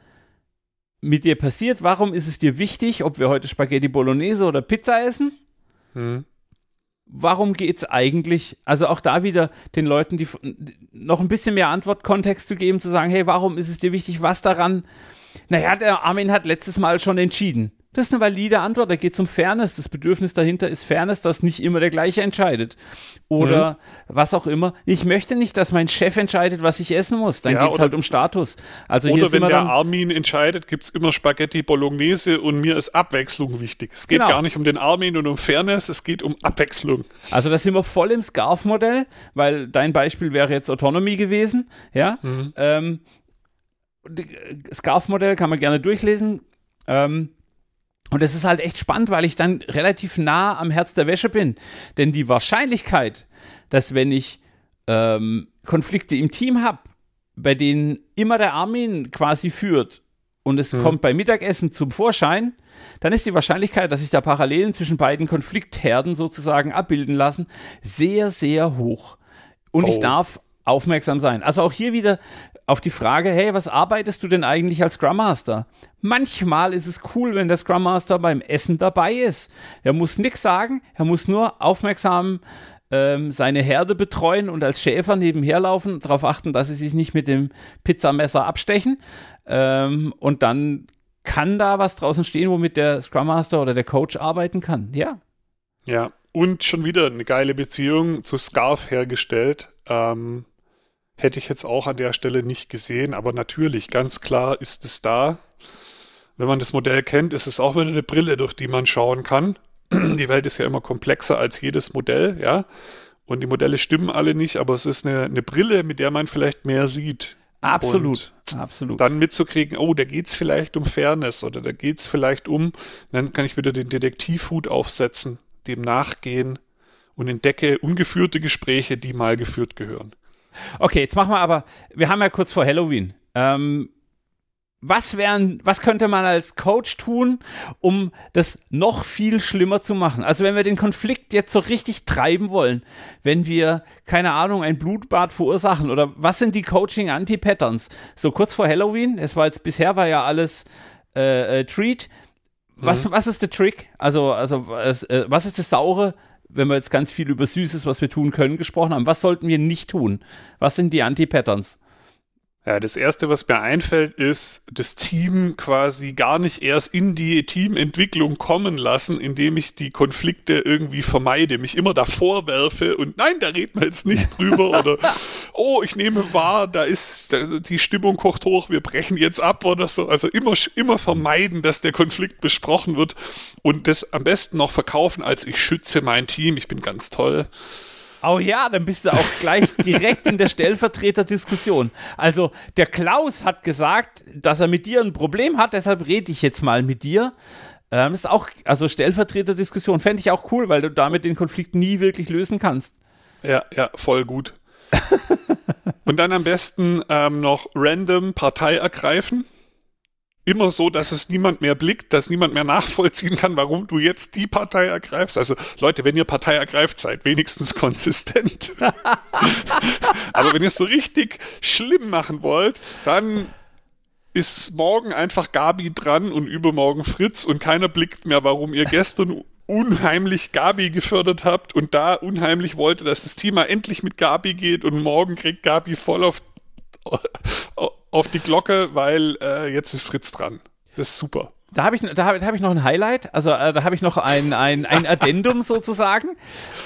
mit dir passiert? Warum ist es dir wichtig, ob wir heute Spaghetti Bolognese oder Pizza essen? Hm. Warum geht es eigentlich? Also auch da wieder den Leuten die, noch ein bisschen mehr Antwortkontext zu geben, zu sagen, hey, warum ist es dir wichtig? Was daran? Naja, der Armin hat letztes Mal schon entschieden. Das ist eine valide Antwort. Da geht es um Fairness. Das Bedürfnis dahinter ist Fairness, dass nicht immer der gleiche entscheidet. Oder mhm. was auch immer. Ich möchte nicht, dass mein Chef entscheidet, was ich essen muss. Dann ja, geht es halt um Status. Also oder wenn der Armin entscheidet, gibt es immer Spaghetti Bolognese und mir ist Abwechslung wichtig. Es geht genau. gar nicht um den Armin und um Fairness, es geht um Abwechslung. Also da sind wir voll im Scarf-Modell, weil dein Beispiel wäre jetzt Autonomy gewesen. Ja. Mhm. Ähm, Scarf-Modell kann man gerne durchlesen. Ähm, und es ist halt echt spannend, weil ich dann relativ nah am Herz der Wäsche bin. Denn die Wahrscheinlichkeit, dass wenn ich ähm, Konflikte im Team habe, bei denen immer der Armin quasi führt und es mhm. kommt beim Mittagessen zum Vorschein, dann ist die Wahrscheinlichkeit, dass sich da Parallelen zwischen beiden Konfliktherden sozusagen abbilden lassen, sehr, sehr hoch. Und oh. ich darf aufmerksam sein. Also auch hier wieder auf die Frage, hey, was arbeitest du denn eigentlich als Scrum Master? Manchmal ist es cool, wenn der Scrum Master beim Essen dabei ist. Er muss nichts sagen, er muss nur aufmerksam ähm, seine Herde betreuen und als Schäfer nebenher laufen, darauf achten, dass sie sich nicht mit dem Pizzamesser abstechen. Ähm, und dann kann da was draußen stehen, womit der Scrum Master oder der Coach arbeiten kann. Ja. Ja, und schon wieder eine geile Beziehung zu Scarf hergestellt. Ähm, hätte ich jetzt auch an der Stelle nicht gesehen, aber natürlich, ganz klar ist es da. Wenn man das Modell kennt, ist es auch wieder eine Brille, durch die man schauen kann. Die Welt ist ja immer komplexer als jedes Modell, ja. Und die Modelle stimmen alle nicht, aber es ist eine, eine Brille, mit der man vielleicht mehr sieht. Absolut, und absolut. Dann mitzukriegen, oh, da geht es vielleicht um Fairness oder da geht es vielleicht um, dann kann ich wieder den Detektivhut aufsetzen, dem nachgehen und entdecke ungeführte Gespräche, die mal geführt gehören. Okay, jetzt machen wir aber, wir haben ja kurz vor Halloween. Ähm, was wären, was könnte man als Coach tun, um das noch viel schlimmer zu machen? Also wenn wir den Konflikt jetzt so richtig treiben wollen, wenn wir, keine Ahnung, ein Blutbad verursachen oder was sind die Coaching-Anti-Patterns? So kurz vor Halloween, es war jetzt, bisher war ja alles äh, äh, Treat. Was, mhm. was ist der Trick? Also, also äh, was ist das Saure? Wenn wir jetzt ganz viel über Süßes, was wir tun können, gesprochen haben, was sollten wir nicht tun? Was sind die Anti-Patterns? Ja, das erste, was mir einfällt, ist, das Team quasi gar nicht erst in die Teamentwicklung kommen lassen, indem ich die Konflikte irgendwie vermeide, mich immer davor werfe und nein, da reden wir jetzt nicht drüber oder oh, ich nehme wahr, da ist die Stimmung kocht hoch, wir brechen jetzt ab oder so. Also immer, immer vermeiden, dass der Konflikt besprochen wird und das am besten noch verkaufen, als ich schütze mein Team, ich bin ganz toll. Oh ja, dann bist du auch gleich direkt in der Stellvertreterdiskussion. Also, der Klaus hat gesagt, dass er mit dir ein Problem hat, deshalb rede ich jetzt mal mit dir. Ähm, ist auch, also Stellvertreterdiskussion fände ich auch cool, weil du damit den Konflikt nie wirklich lösen kannst. Ja, ja, voll gut. Und dann am besten ähm, noch random Partei ergreifen immer so, dass es niemand mehr blickt, dass niemand mehr nachvollziehen kann, warum du jetzt die Partei ergreifst. Also Leute, wenn ihr Partei ergreift, seid wenigstens konsistent. Aber wenn ihr es so richtig schlimm machen wollt, dann ist morgen einfach Gabi dran und übermorgen Fritz und keiner blickt mehr, warum ihr gestern unheimlich Gabi gefördert habt und da unheimlich wollte, dass das Thema endlich mit Gabi geht und morgen kriegt Gabi voll auf auf die Glocke, weil äh, jetzt ist Fritz dran. Das ist super. Da habe ich, da da hab ich noch ein Highlight, also äh, da habe ich noch ein, ein, ein Addendum sozusagen,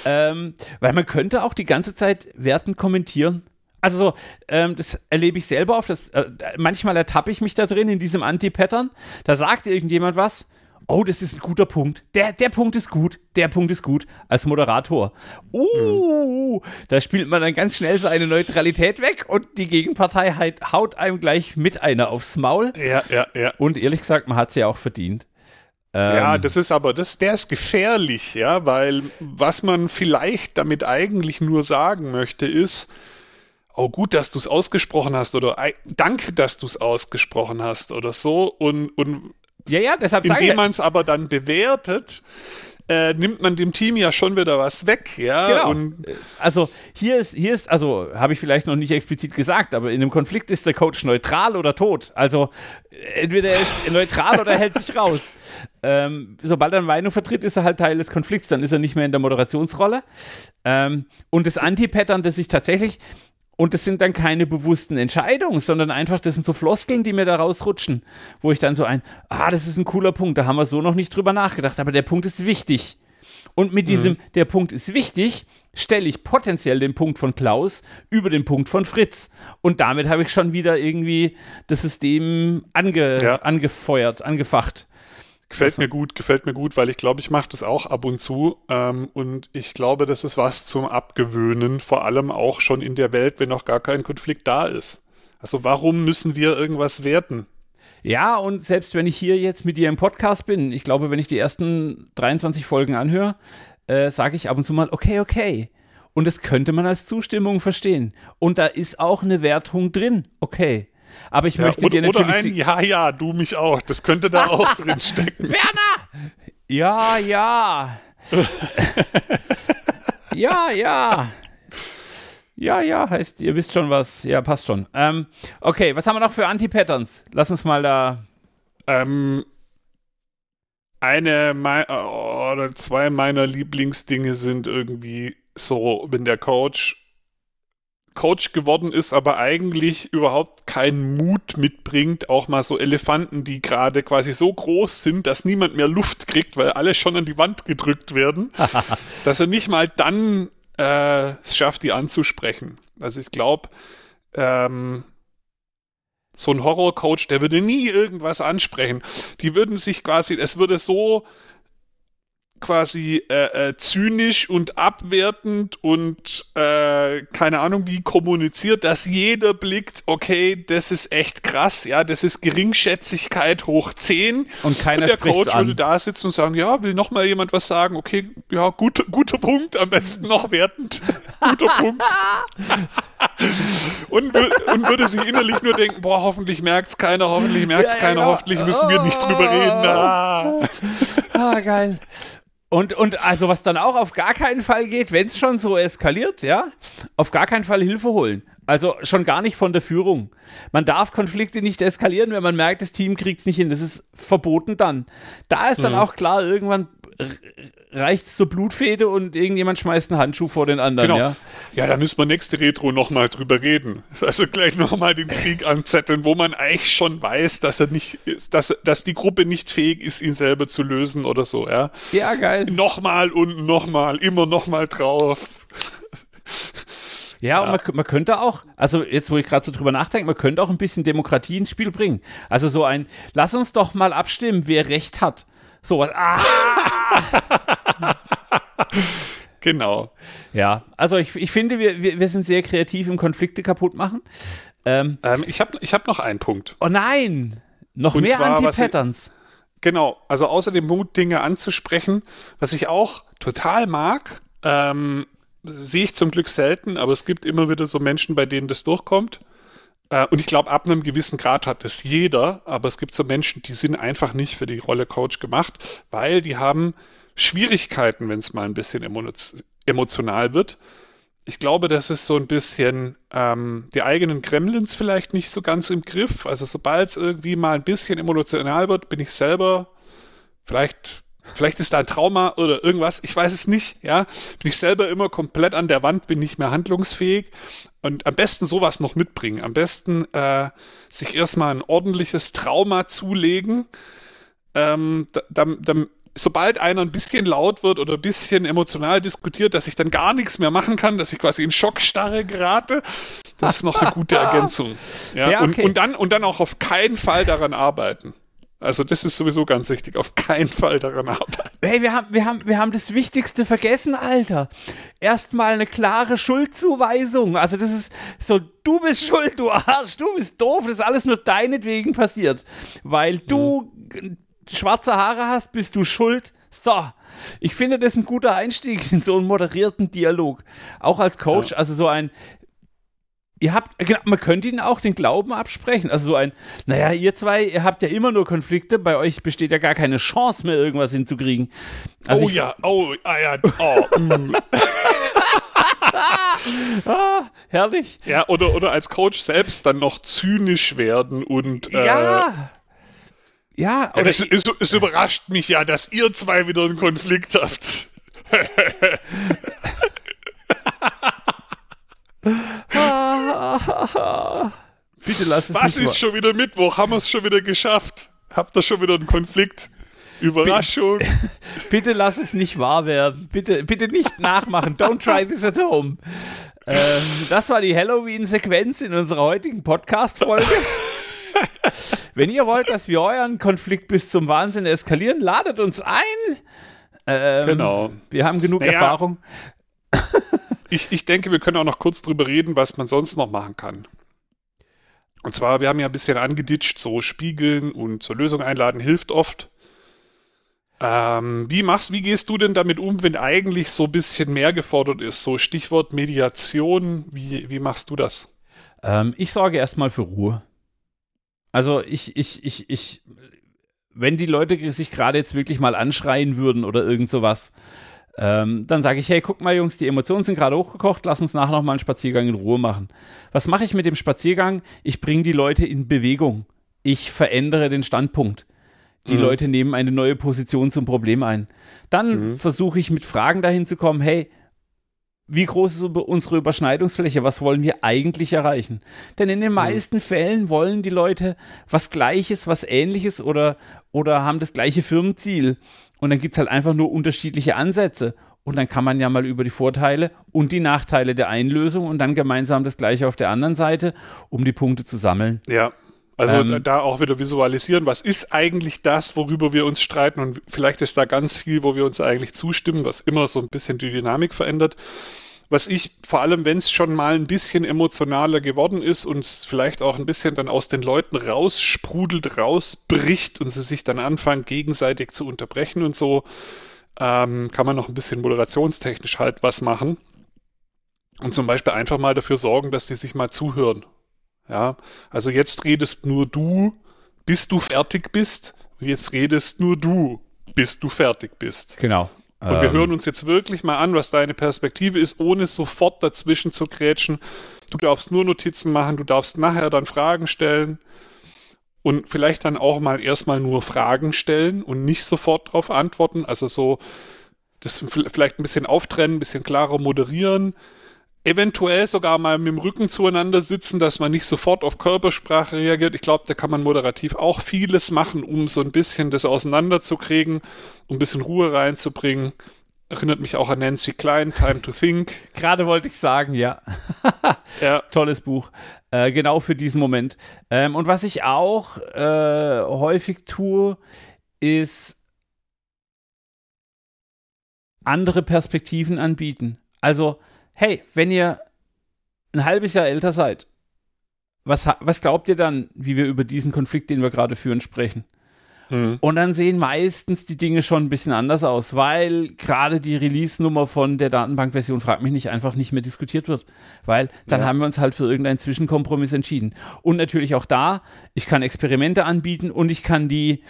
ähm, weil man könnte auch die ganze Zeit Werten kommentieren. Also so, ähm, das erlebe ich selber auf, das, äh, manchmal ertappe ich mich da drin in diesem Anti-Pattern, da sagt irgendjemand was oh, das ist ein guter Punkt. Der, der Punkt ist gut, der Punkt ist gut als Moderator. Uh, mhm. da spielt man dann ganz schnell seine Neutralität weg und die Gegenpartei halt, haut einem gleich mit einer aufs Maul. Ja, ja, ja. Und ehrlich gesagt, man hat sie ja auch verdient. ja, ähm, das ist aber, das, der ist gefährlich, ja, weil was man vielleicht damit eigentlich nur sagen möchte, ist, oh gut, dass du es ausgesprochen hast oder danke, dass du es ausgesprochen hast oder so und, und ja, ja, deshalb indem man es aber dann bewertet, äh, nimmt man dem Team ja schon wieder was weg, ja. Genau. Und also hier ist, hier ist, also habe ich vielleicht noch nicht explizit gesagt, aber in einem Konflikt ist der Coach neutral oder tot. Also entweder er ist neutral oder hält sich raus. Ähm, sobald er eine Meinung vertritt, ist er halt Teil des Konflikts, dann ist er nicht mehr in der Moderationsrolle. Ähm, und das Anti-Pattern, das sich tatsächlich, und das sind dann keine bewussten Entscheidungen, sondern einfach, das sind so Floskeln, die mir da rausrutschen, wo ich dann so ein, ah, das ist ein cooler Punkt, da haben wir so noch nicht drüber nachgedacht, aber der Punkt ist wichtig. Und mit diesem, mhm. der Punkt ist wichtig, stelle ich potenziell den Punkt von Klaus über den Punkt von Fritz. Und damit habe ich schon wieder irgendwie das System ange, ja. angefeuert, angefacht. Gefällt mir gut, gefällt mir gut, weil ich glaube, ich mache das auch ab und zu. Ähm, und ich glaube, das ist was zum Abgewöhnen, vor allem auch schon in der Welt, wenn noch gar kein Konflikt da ist. Also warum müssen wir irgendwas werten? Ja, und selbst wenn ich hier jetzt mit dir im Podcast bin, ich glaube, wenn ich die ersten 23 Folgen anhöre, äh, sage ich ab und zu mal, okay, okay. Und das könnte man als Zustimmung verstehen. Und da ist auch eine Wertung drin, okay. Aber ich ja, möchte oder, dir natürlich. Oder ein Ja, ja, du mich auch. Das könnte da auch drin stecken. Werner! Ja, ja. ja, ja. Ja, ja, heißt, ihr wisst schon was. Ja, passt schon. Ähm, okay, was haben wir noch für Anti-Patterns? Lass uns mal da. Ähm, eine oder zwei meiner Lieblingsdinge sind irgendwie so, wenn der Coach Coach geworden ist, aber eigentlich überhaupt keinen Mut mitbringt, auch mal so Elefanten, die gerade quasi so groß sind, dass niemand mehr Luft kriegt, weil alle schon an die Wand gedrückt werden, dass er nicht mal dann äh, es schafft, die anzusprechen. Also ich glaube, ähm, so ein Horror-Coach, der würde nie irgendwas ansprechen. Die würden sich quasi, es würde so quasi äh, äh, zynisch und abwertend und äh, keine Ahnung wie kommuniziert, dass jeder blickt, okay, das ist echt krass, ja, das ist Geringschätzigkeit hoch 10. Und keiner und der Coach an. würde da sitzen und sagen, ja, will noch mal jemand was sagen? Okay, ja, gut, guter Punkt, am besten noch wertend. guter Punkt. und, und würde sich innerlich nur denken, boah, hoffentlich merkt es keiner, hoffentlich merkt es ja, keiner, genau. hoffentlich müssen wir nicht drüber reden. Ah, ah geil. Und, und also was dann auch auf gar keinen Fall geht, wenn es schon so eskaliert, ja, auf gar keinen Fall Hilfe holen. Also schon gar nicht von der Führung. Man darf Konflikte nicht eskalieren, wenn man merkt, das Team kriegt es nicht hin. Das ist verboten dann. Da ist dann mhm. auch klar, irgendwann reicht es zur Blutfede und irgendjemand schmeißt einen Handschuh vor den anderen. Genau. Ja, ja da müssen wir nächste Retro nochmal drüber reden. Also gleich nochmal den Krieg anzetteln, wo man eigentlich schon weiß, dass er nicht, dass, dass die Gruppe nicht fähig ist, ihn selber zu lösen oder so, ja. Ja, geil. Nochmal und nochmal, immer nochmal drauf. Ja, ja, und man, man, könnte auch, also jetzt, wo ich gerade so drüber nachdenke, man könnte auch ein bisschen Demokratie ins Spiel bringen. Also so ein, lass uns doch mal abstimmen, wer Recht hat. So was. Ah! genau. Ja, also ich, ich finde, wir, wir, wir sind sehr kreativ im Konflikte kaputt machen. Ähm, ähm, ich habe ich hab noch einen Punkt. Oh nein! Noch Und mehr Anti-Patterns. Genau, also außer dem Mut, Dinge anzusprechen, was ich auch total mag, ähm, sehe ich zum Glück selten, aber es gibt immer wieder so Menschen, bei denen das durchkommt. Äh, und ich glaube, ab einem gewissen Grad hat es jeder, aber es gibt so Menschen, die sind einfach nicht für die Rolle Coach gemacht, weil die haben Schwierigkeiten, wenn es mal ein bisschen emotional wird. Ich glaube, das ist so ein bisschen ähm, die eigenen Gremlins vielleicht nicht so ganz im Griff. Also sobald es irgendwie mal ein bisschen emotional wird, bin ich selber vielleicht Vielleicht ist da ein Trauma oder irgendwas, ich weiß es nicht, ja. Bin ich selber immer komplett an der Wand, bin nicht mehr handlungsfähig. Und am besten sowas noch mitbringen. Am besten äh, sich erstmal ein ordentliches Trauma zulegen. Ähm, da, da, da, sobald einer ein bisschen laut wird oder ein bisschen emotional diskutiert, dass ich dann gar nichts mehr machen kann, dass ich quasi in Schockstarre gerate, das ist noch eine gute Ergänzung. Ja, ja okay. und, und, dann, und dann auch auf keinen Fall daran arbeiten. Also das ist sowieso ganz wichtig. Auf keinen Fall daran arbeiten. Hey, wir haben, wir haben, wir haben das Wichtigste vergessen, Alter. Erstmal eine klare Schuldzuweisung. Also das ist so, du bist schuld, du Arsch, du bist doof, das ist alles nur deinetwegen passiert. Weil du mhm. schwarze Haare hast, bist du schuld. So. Ich finde das ein guter Einstieg in so einen moderierten Dialog. Auch als Coach, ja. also so ein, ihr habt, genau, man könnte ihnen auch den Glauben absprechen. Also so ein, naja, ihr zwei, ihr habt ja immer nur Konflikte, bei euch besteht ja gar keine Chance mehr, irgendwas hinzukriegen. Also oh ja, oh, ah ja, oh. Mm. ah, herrlich. Ja, oder, oder als Coach selbst dann noch zynisch werden und. Äh, ja. Ja, ja es, es, es überrascht mich ja, dass ihr zwei wieder einen Konflikt habt. Bitte lass es Was ist mal. schon wieder Mittwoch? Haben wir es schon wieder geschafft? Habt ihr schon wieder einen Konflikt? Überraschung. Bitte, lass es nicht wahr werden. Bitte, bitte nicht nachmachen. Don't try this at home. Ähm, das war die Halloween-Sequenz in unserer heutigen Podcast-Folge. Wenn ihr wollt, dass wir euren Konflikt bis zum Wahnsinn eskalieren, ladet uns ein. Ähm, genau. Wir haben genug naja, Erfahrung. Ich, ich denke, wir können auch noch kurz drüber reden, was man sonst noch machen kann. Und zwar, wir haben ja ein bisschen angeditscht, so spiegeln und zur Lösung einladen hilft oft. Ähm, wie machst, wie gehst du denn damit um, wenn eigentlich so ein bisschen mehr gefordert ist? So Stichwort Mediation, wie, wie machst du das? Ähm, ich sorge erstmal für Ruhe. Also ich, ich, ich, ich, wenn die Leute sich gerade jetzt wirklich mal anschreien würden oder irgend sowas, ähm, dann sage ich, hey, guck mal, Jungs, die Emotionen sind gerade hochgekocht, lass uns nachher noch mal einen Spaziergang in Ruhe machen. Was mache ich mit dem Spaziergang? Ich bringe die Leute in Bewegung. Ich verändere den Standpunkt. Die mhm. Leute nehmen eine neue Position zum Problem ein. Dann mhm. versuche ich mit Fragen dahin zu kommen, hey, wie groß ist unsere Überschneidungsfläche? Was wollen wir eigentlich erreichen? Denn in den mhm. meisten. Fällen wollen die Leute was Gleiches, was Ähnliches oder, oder haben das gleiche Firmenziel. Und dann gibt es halt einfach nur unterschiedliche Ansätze. Und dann kann man ja mal über die Vorteile und die Nachteile der Einlösung und dann gemeinsam das gleiche auf der anderen Seite, um die Punkte zu sammeln. Ja. Also ähm, da auch wieder visualisieren, was ist eigentlich das, worüber wir uns streiten und vielleicht ist da ganz viel, wo wir uns eigentlich zustimmen, was immer so ein bisschen die Dynamik verändert was ich vor allem, wenn es schon mal ein bisschen emotionaler geworden ist und vielleicht auch ein bisschen dann aus den Leuten raussprudelt, rausbricht und sie sich dann anfangen, gegenseitig zu unterbrechen und so, ähm, kann man noch ein bisschen moderationstechnisch halt was machen. Und zum Beispiel einfach mal dafür sorgen, dass die sich mal zuhören. Ja, also jetzt redest nur du, bis du fertig bist. Und jetzt redest nur du, bis du fertig bist. Genau. Und wir ähm. hören uns jetzt wirklich mal an, was deine Perspektive ist, ohne sofort dazwischen zu grätschen. Du darfst nur Notizen machen, du darfst nachher dann Fragen stellen und vielleicht dann auch mal erstmal nur Fragen stellen und nicht sofort darauf antworten. Also so, das vielleicht ein bisschen auftrennen, ein bisschen klarer moderieren eventuell sogar mal mit dem Rücken zueinander sitzen, dass man nicht sofort auf Körpersprache reagiert. Ich glaube, da kann man moderativ auch vieles machen, um so ein bisschen das auseinanderzukriegen, um ein bisschen Ruhe reinzubringen. Erinnert mich auch an Nancy Klein, Time to Think. Gerade wollte ich sagen, ja. ja. Tolles Buch. Äh, genau für diesen Moment. Ähm, und was ich auch äh, häufig tue, ist andere Perspektiven anbieten. Also, hey, wenn ihr ein halbes Jahr älter seid, was, was glaubt ihr dann, wie wir über diesen Konflikt, den wir gerade führen, sprechen? Mhm. Und dann sehen meistens die Dinge schon ein bisschen anders aus, weil gerade die Release-Nummer von der Datenbank-Version, fragt mich nicht, einfach nicht mehr diskutiert wird. Weil dann ja. haben wir uns halt für irgendeinen Zwischenkompromiss entschieden. Und natürlich auch da, ich kann Experimente anbieten und ich kann die,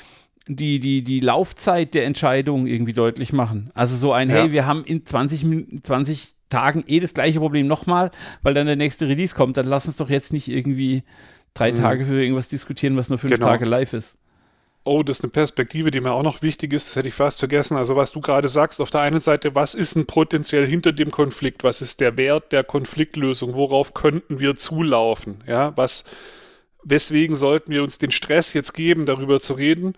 die, die, die Laufzeit der Entscheidung irgendwie deutlich machen. Also so ein, ja. hey, wir haben in 20, 20 Tagen eh das gleiche Problem nochmal, weil dann der nächste Release kommt. Dann lass uns doch jetzt nicht irgendwie drei mhm. Tage für irgendwas diskutieren, was nur fünf genau. Tage live ist. Oh, das ist eine Perspektive, die mir auch noch wichtig ist, das hätte ich fast vergessen. Also was du gerade sagst, auf der einen Seite, was ist denn potenziell hinter dem Konflikt? Was ist der Wert der Konfliktlösung? Worauf könnten wir zulaufen? Ja, was, weswegen sollten wir uns den Stress jetzt geben, darüber zu reden?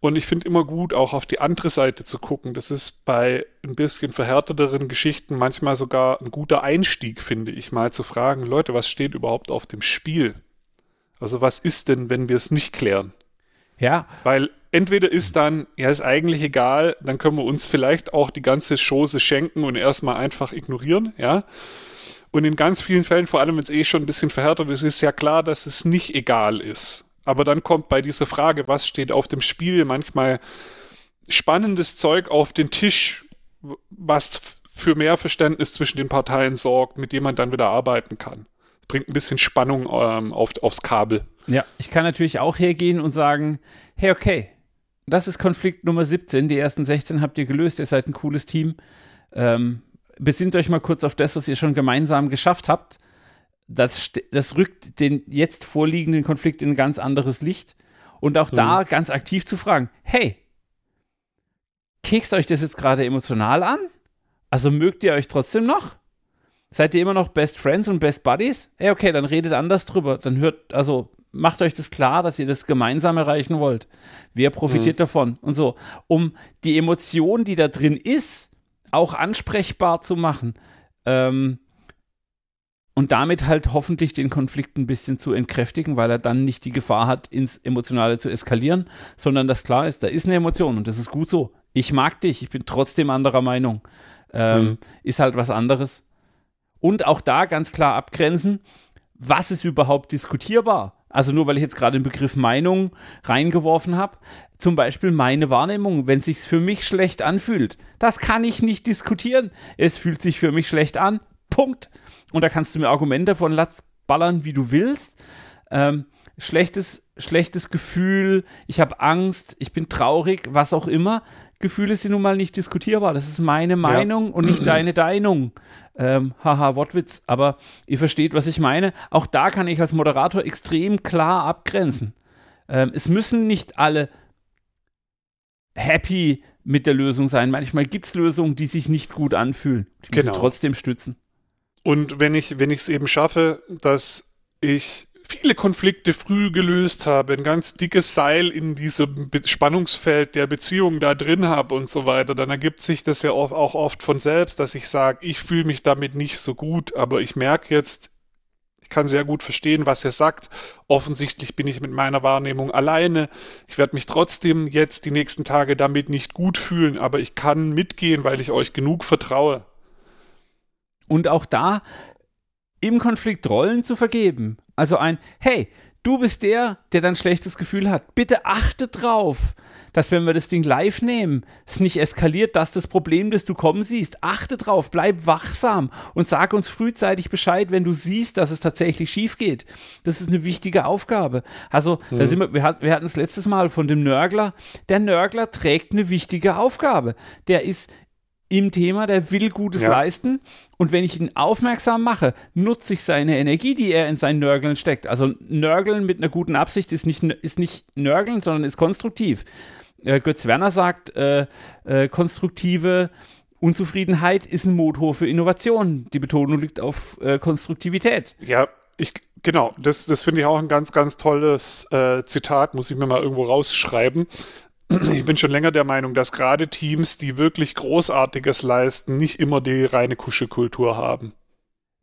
Und ich finde immer gut, auch auf die andere Seite zu gucken. Das ist bei ein bisschen verhärteteren Geschichten manchmal sogar ein guter Einstieg, finde ich, mal zu fragen, Leute, was steht überhaupt auf dem Spiel? Also was ist denn, wenn wir es nicht klären? Ja. Weil entweder ist dann, ja, ist eigentlich egal, dann können wir uns vielleicht auch die ganze Chose schenken und erstmal einfach ignorieren, ja. Und in ganz vielen Fällen, vor allem wenn es eh schon ein bisschen verhärtet ist, ist ja klar, dass es nicht egal ist. Aber dann kommt bei dieser Frage, was steht auf dem Spiel, manchmal spannendes Zeug auf den Tisch, was für mehr Verständnis zwischen den Parteien sorgt, mit dem man dann wieder arbeiten kann. Bringt ein bisschen Spannung ähm, auf, aufs Kabel. Ja, ich kann natürlich auch hergehen und sagen, hey, okay, das ist Konflikt Nummer 17, die ersten 16 habt ihr gelöst, ihr seid ein cooles Team. Ähm, besinnt euch mal kurz auf das, was ihr schon gemeinsam geschafft habt. Das, das rückt den jetzt vorliegenden Konflikt in ein ganz anderes Licht. Und auch hm. da ganz aktiv zu fragen, hey, kekst euch das jetzt gerade emotional an? Also mögt ihr euch trotzdem noch? Seid ihr immer noch Best Friends und Best Buddies? Hey, okay, dann redet anders drüber. Dann hört, also macht euch das klar, dass ihr das gemeinsam erreichen wollt. Wer profitiert mhm. davon? Und so, um die Emotion, die da drin ist, auch ansprechbar zu machen. Ähm, und damit halt hoffentlich den Konflikt ein bisschen zu entkräftigen, weil er dann nicht die Gefahr hat, ins Emotionale zu eskalieren, sondern dass klar ist, da ist eine Emotion und das ist gut so. Ich mag dich, ich bin trotzdem anderer Meinung. Ähm, mhm. Ist halt was anderes. Und auch da ganz klar abgrenzen, was ist überhaupt diskutierbar? Also nur weil ich jetzt gerade den Begriff Meinung reingeworfen habe, zum Beispiel meine Wahrnehmung, wenn sich's für mich schlecht anfühlt, das kann ich nicht diskutieren. Es fühlt sich für mich schlecht an. Punkt. Und da kannst du mir Argumente von Latz ballern, wie du willst. Ähm, schlechtes, schlechtes Gefühl, ich habe Angst, ich bin traurig, was auch immer. Gefühle sind nun mal nicht diskutierbar. Das ist meine Meinung ja. und nicht deine Deinung. Ähm, haha, Wortwitz. Aber ihr versteht, was ich meine. Auch da kann ich als Moderator extrem klar abgrenzen. Ähm, es müssen nicht alle happy mit der Lösung sein. Manchmal gibt es Lösungen, die sich nicht gut anfühlen. Die genau. trotzdem stützen. Und wenn ich, wenn ich es eben schaffe, dass ich viele Konflikte früh gelöst habe, ein ganz dickes Seil in diesem Spannungsfeld der Beziehung da drin habe und so weiter, dann ergibt sich das ja auch oft von selbst, dass ich sage, ich fühle mich damit nicht so gut, aber ich merke jetzt, ich kann sehr gut verstehen, was er sagt. Offensichtlich bin ich mit meiner Wahrnehmung alleine. Ich werde mich trotzdem jetzt die nächsten Tage damit nicht gut fühlen, aber ich kann mitgehen, weil ich euch genug vertraue. Und auch da im Konflikt Rollen zu vergeben. Also ein, hey, du bist der, der dann schlechtes Gefühl hat. Bitte achte drauf, dass wenn wir das Ding live nehmen, es nicht eskaliert, dass das Problem, das du kommen siehst. Achte drauf, bleib wachsam und sag uns frühzeitig Bescheid, wenn du siehst, dass es tatsächlich schief geht. Das ist eine wichtige Aufgabe. Also, mhm. da sind wir, wir, hatten, wir hatten es letztes Mal von dem Nörgler. Der Nörgler trägt eine wichtige Aufgabe. Der ist im Thema, der will Gutes ja. leisten. Und wenn ich ihn aufmerksam mache, nutze ich seine Energie, die er in sein Nörgeln steckt. Also Nörgeln mit einer guten Absicht ist nicht, ist nicht Nörgeln, sondern ist konstruktiv. Äh, Götz Werner sagt, äh, äh, konstruktive Unzufriedenheit ist ein Motor für Innovation. Die Betonung liegt auf äh, Konstruktivität. Ja, ich, genau, das, das finde ich auch ein ganz, ganz tolles äh, Zitat, muss ich mir mal irgendwo rausschreiben. Ich bin schon länger der Meinung, dass gerade Teams, die wirklich Großartiges leisten, nicht immer die reine Kuschelkultur haben.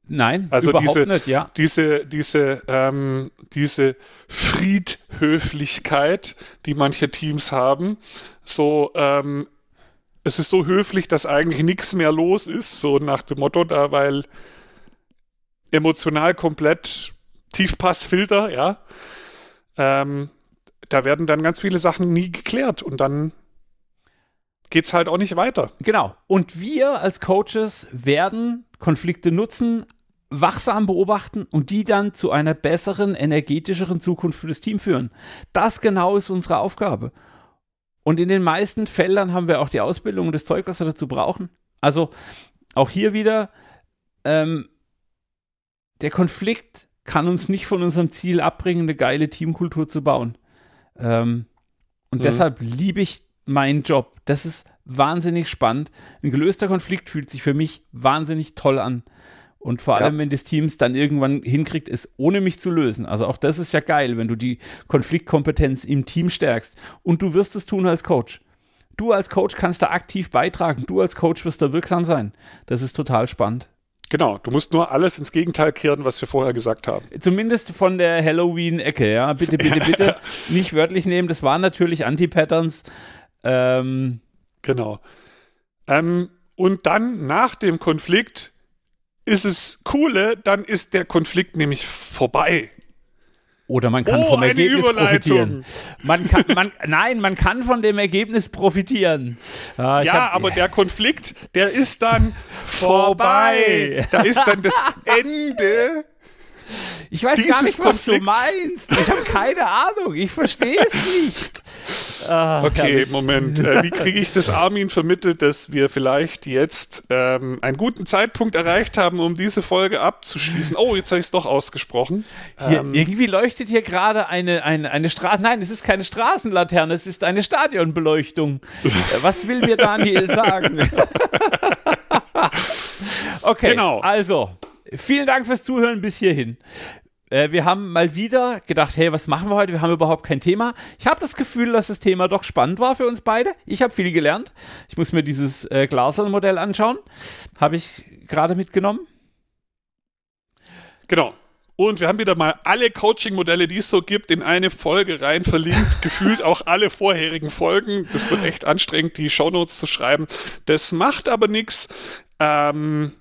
Nein, also überhaupt diese, nicht, ja. Diese, diese, ähm, diese Friedhöflichkeit, die manche Teams haben, so, ähm, es ist so höflich, dass eigentlich nichts mehr los ist, so nach dem Motto da, weil emotional komplett Tiefpassfilter, ja. Ähm, da werden dann ganz viele Sachen nie geklärt und dann geht's halt auch nicht weiter. Genau. Und wir als Coaches werden Konflikte nutzen, wachsam beobachten und die dann zu einer besseren, energetischeren Zukunft für das Team führen. Das genau ist unsere Aufgabe. Und in den meisten Feldern haben wir auch die Ausbildung und das Zeug, was wir dazu brauchen. Also auch hier wieder, ähm, der Konflikt kann uns nicht von unserem Ziel abbringen, eine geile Teamkultur zu bauen. Ähm, und mhm. deshalb liebe ich meinen Job. Das ist wahnsinnig spannend. Ein gelöster Konflikt fühlt sich für mich wahnsinnig toll an. Und vor allem, ja. wenn das Team es dann irgendwann hinkriegt, es ohne mich zu lösen. Also auch das ist ja geil, wenn du die Konfliktkompetenz im Team stärkst. Und du wirst es tun als Coach. Du als Coach kannst da aktiv beitragen. Du als Coach wirst da wirksam sein. Das ist total spannend. Genau, du musst nur alles ins Gegenteil kehren, was wir vorher gesagt haben. Zumindest von der Halloween-Ecke, ja. Bitte, bitte, bitte nicht wörtlich nehmen. Das waren natürlich Anti-Patterns. Ähm, genau. Ähm, und dann nach dem Konflikt ist es coole, dann ist der Konflikt nämlich vorbei. Oder man kann oh, vom Ergebnis profitieren. Man kann, man, nein, man kann von dem Ergebnis profitieren. Ah, ja, hab, aber der Konflikt, der ist dann vorbei. Da ist dann das Ende. Ich weiß gar nicht, was Konflikts. du meinst. Ich habe keine Ahnung. Ich verstehe es nicht. Ah, okay. Moment. Äh, wie kriege ich das Armin vermittelt, dass wir vielleicht jetzt ähm, einen guten Zeitpunkt erreicht haben, um diese Folge abzuschließen? Oh, jetzt habe ich es doch ausgesprochen. Hier, ähm, irgendwie leuchtet hier gerade eine, eine, eine Straße. Nein, es ist keine Straßenlaterne, es ist eine Stadionbeleuchtung. Äh, was will mir Daniel sagen? okay, genau. also. Vielen Dank fürs Zuhören bis hierhin. Äh, wir haben mal wieder gedacht, hey, was machen wir heute? Wir haben überhaupt kein Thema. Ich habe das Gefühl, dass das Thema doch spannend war für uns beide. Ich habe viel gelernt. Ich muss mir dieses äh, Glasel-Modell anschauen. Habe ich gerade mitgenommen. Genau. Und wir haben wieder mal alle Coaching-Modelle, die es so gibt, in eine Folge rein verlinkt. Gefühlt auch alle vorherigen Folgen. Das wird echt anstrengend, die Shownotes zu schreiben. Das macht aber nichts. Ähm,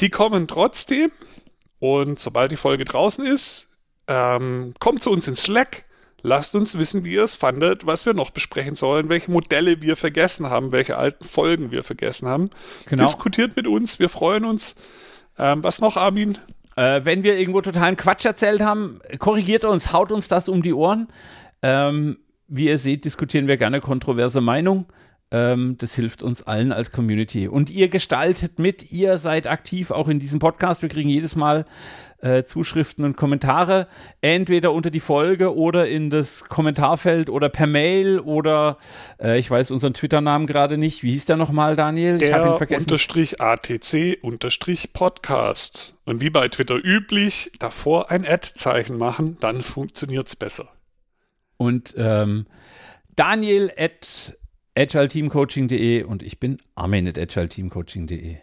die kommen trotzdem. Und sobald die Folge draußen ist, ähm, kommt zu uns in Slack. Lasst uns wissen, wie ihr es fandet, was wir noch besprechen sollen, welche Modelle wir vergessen haben, welche alten Folgen wir vergessen haben. Genau. Diskutiert mit uns, wir freuen uns. Ähm, was noch, Armin? Äh, wenn wir irgendwo totalen Quatsch erzählt haben, korrigiert uns, haut uns das um die Ohren. Ähm, wie ihr seht, diskutieren wir gerne kontroverse Meinungen. Ähm, das hilft uns allen als Community. Und ihr gestaltet mit, ihr seid aktiv auch in diesem Podcast. Wir kriegen jedes Mal äh, Zuschriften und Kommentare, entweder unter die Folge oder in das Kommentarfeld oder per Mail oder äh, ich weiß unseren Twitter-Namen gerade nicht. Wie hieß der nochmal, Daniel? Der ich habe ihn vergessen. Unterstrich ATC unterstrich Podcast. Und wie bei Twitter üblich, davor ein Ad-Zeichen machen, dann funktioniert es besser. Und ähm, Daniel at agileteamcoaching.de und ich bin Armin at agileteamcoaching.de.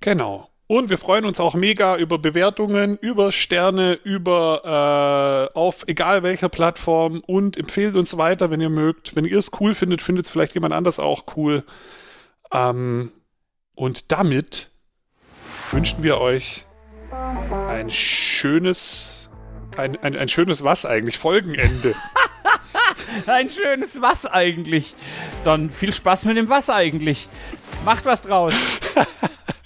Genau. Und wir freuen uns auch mega über Bewertungen, über Sterne, über äh, auf egal welcher Plattform und empfehlt uns weiter, wenn ihr mögt. Wenn ihr es cool findet, findet es vielleicht jemand anders auch cool. Ähm, und damit wünschen wir euch ein schönes, ein, ein, ein schönes was eigentlich, Folgenende. Ein schönes Was eigentlich. Dann viel Spaß mit dem Was eigentlich. Macht was draus.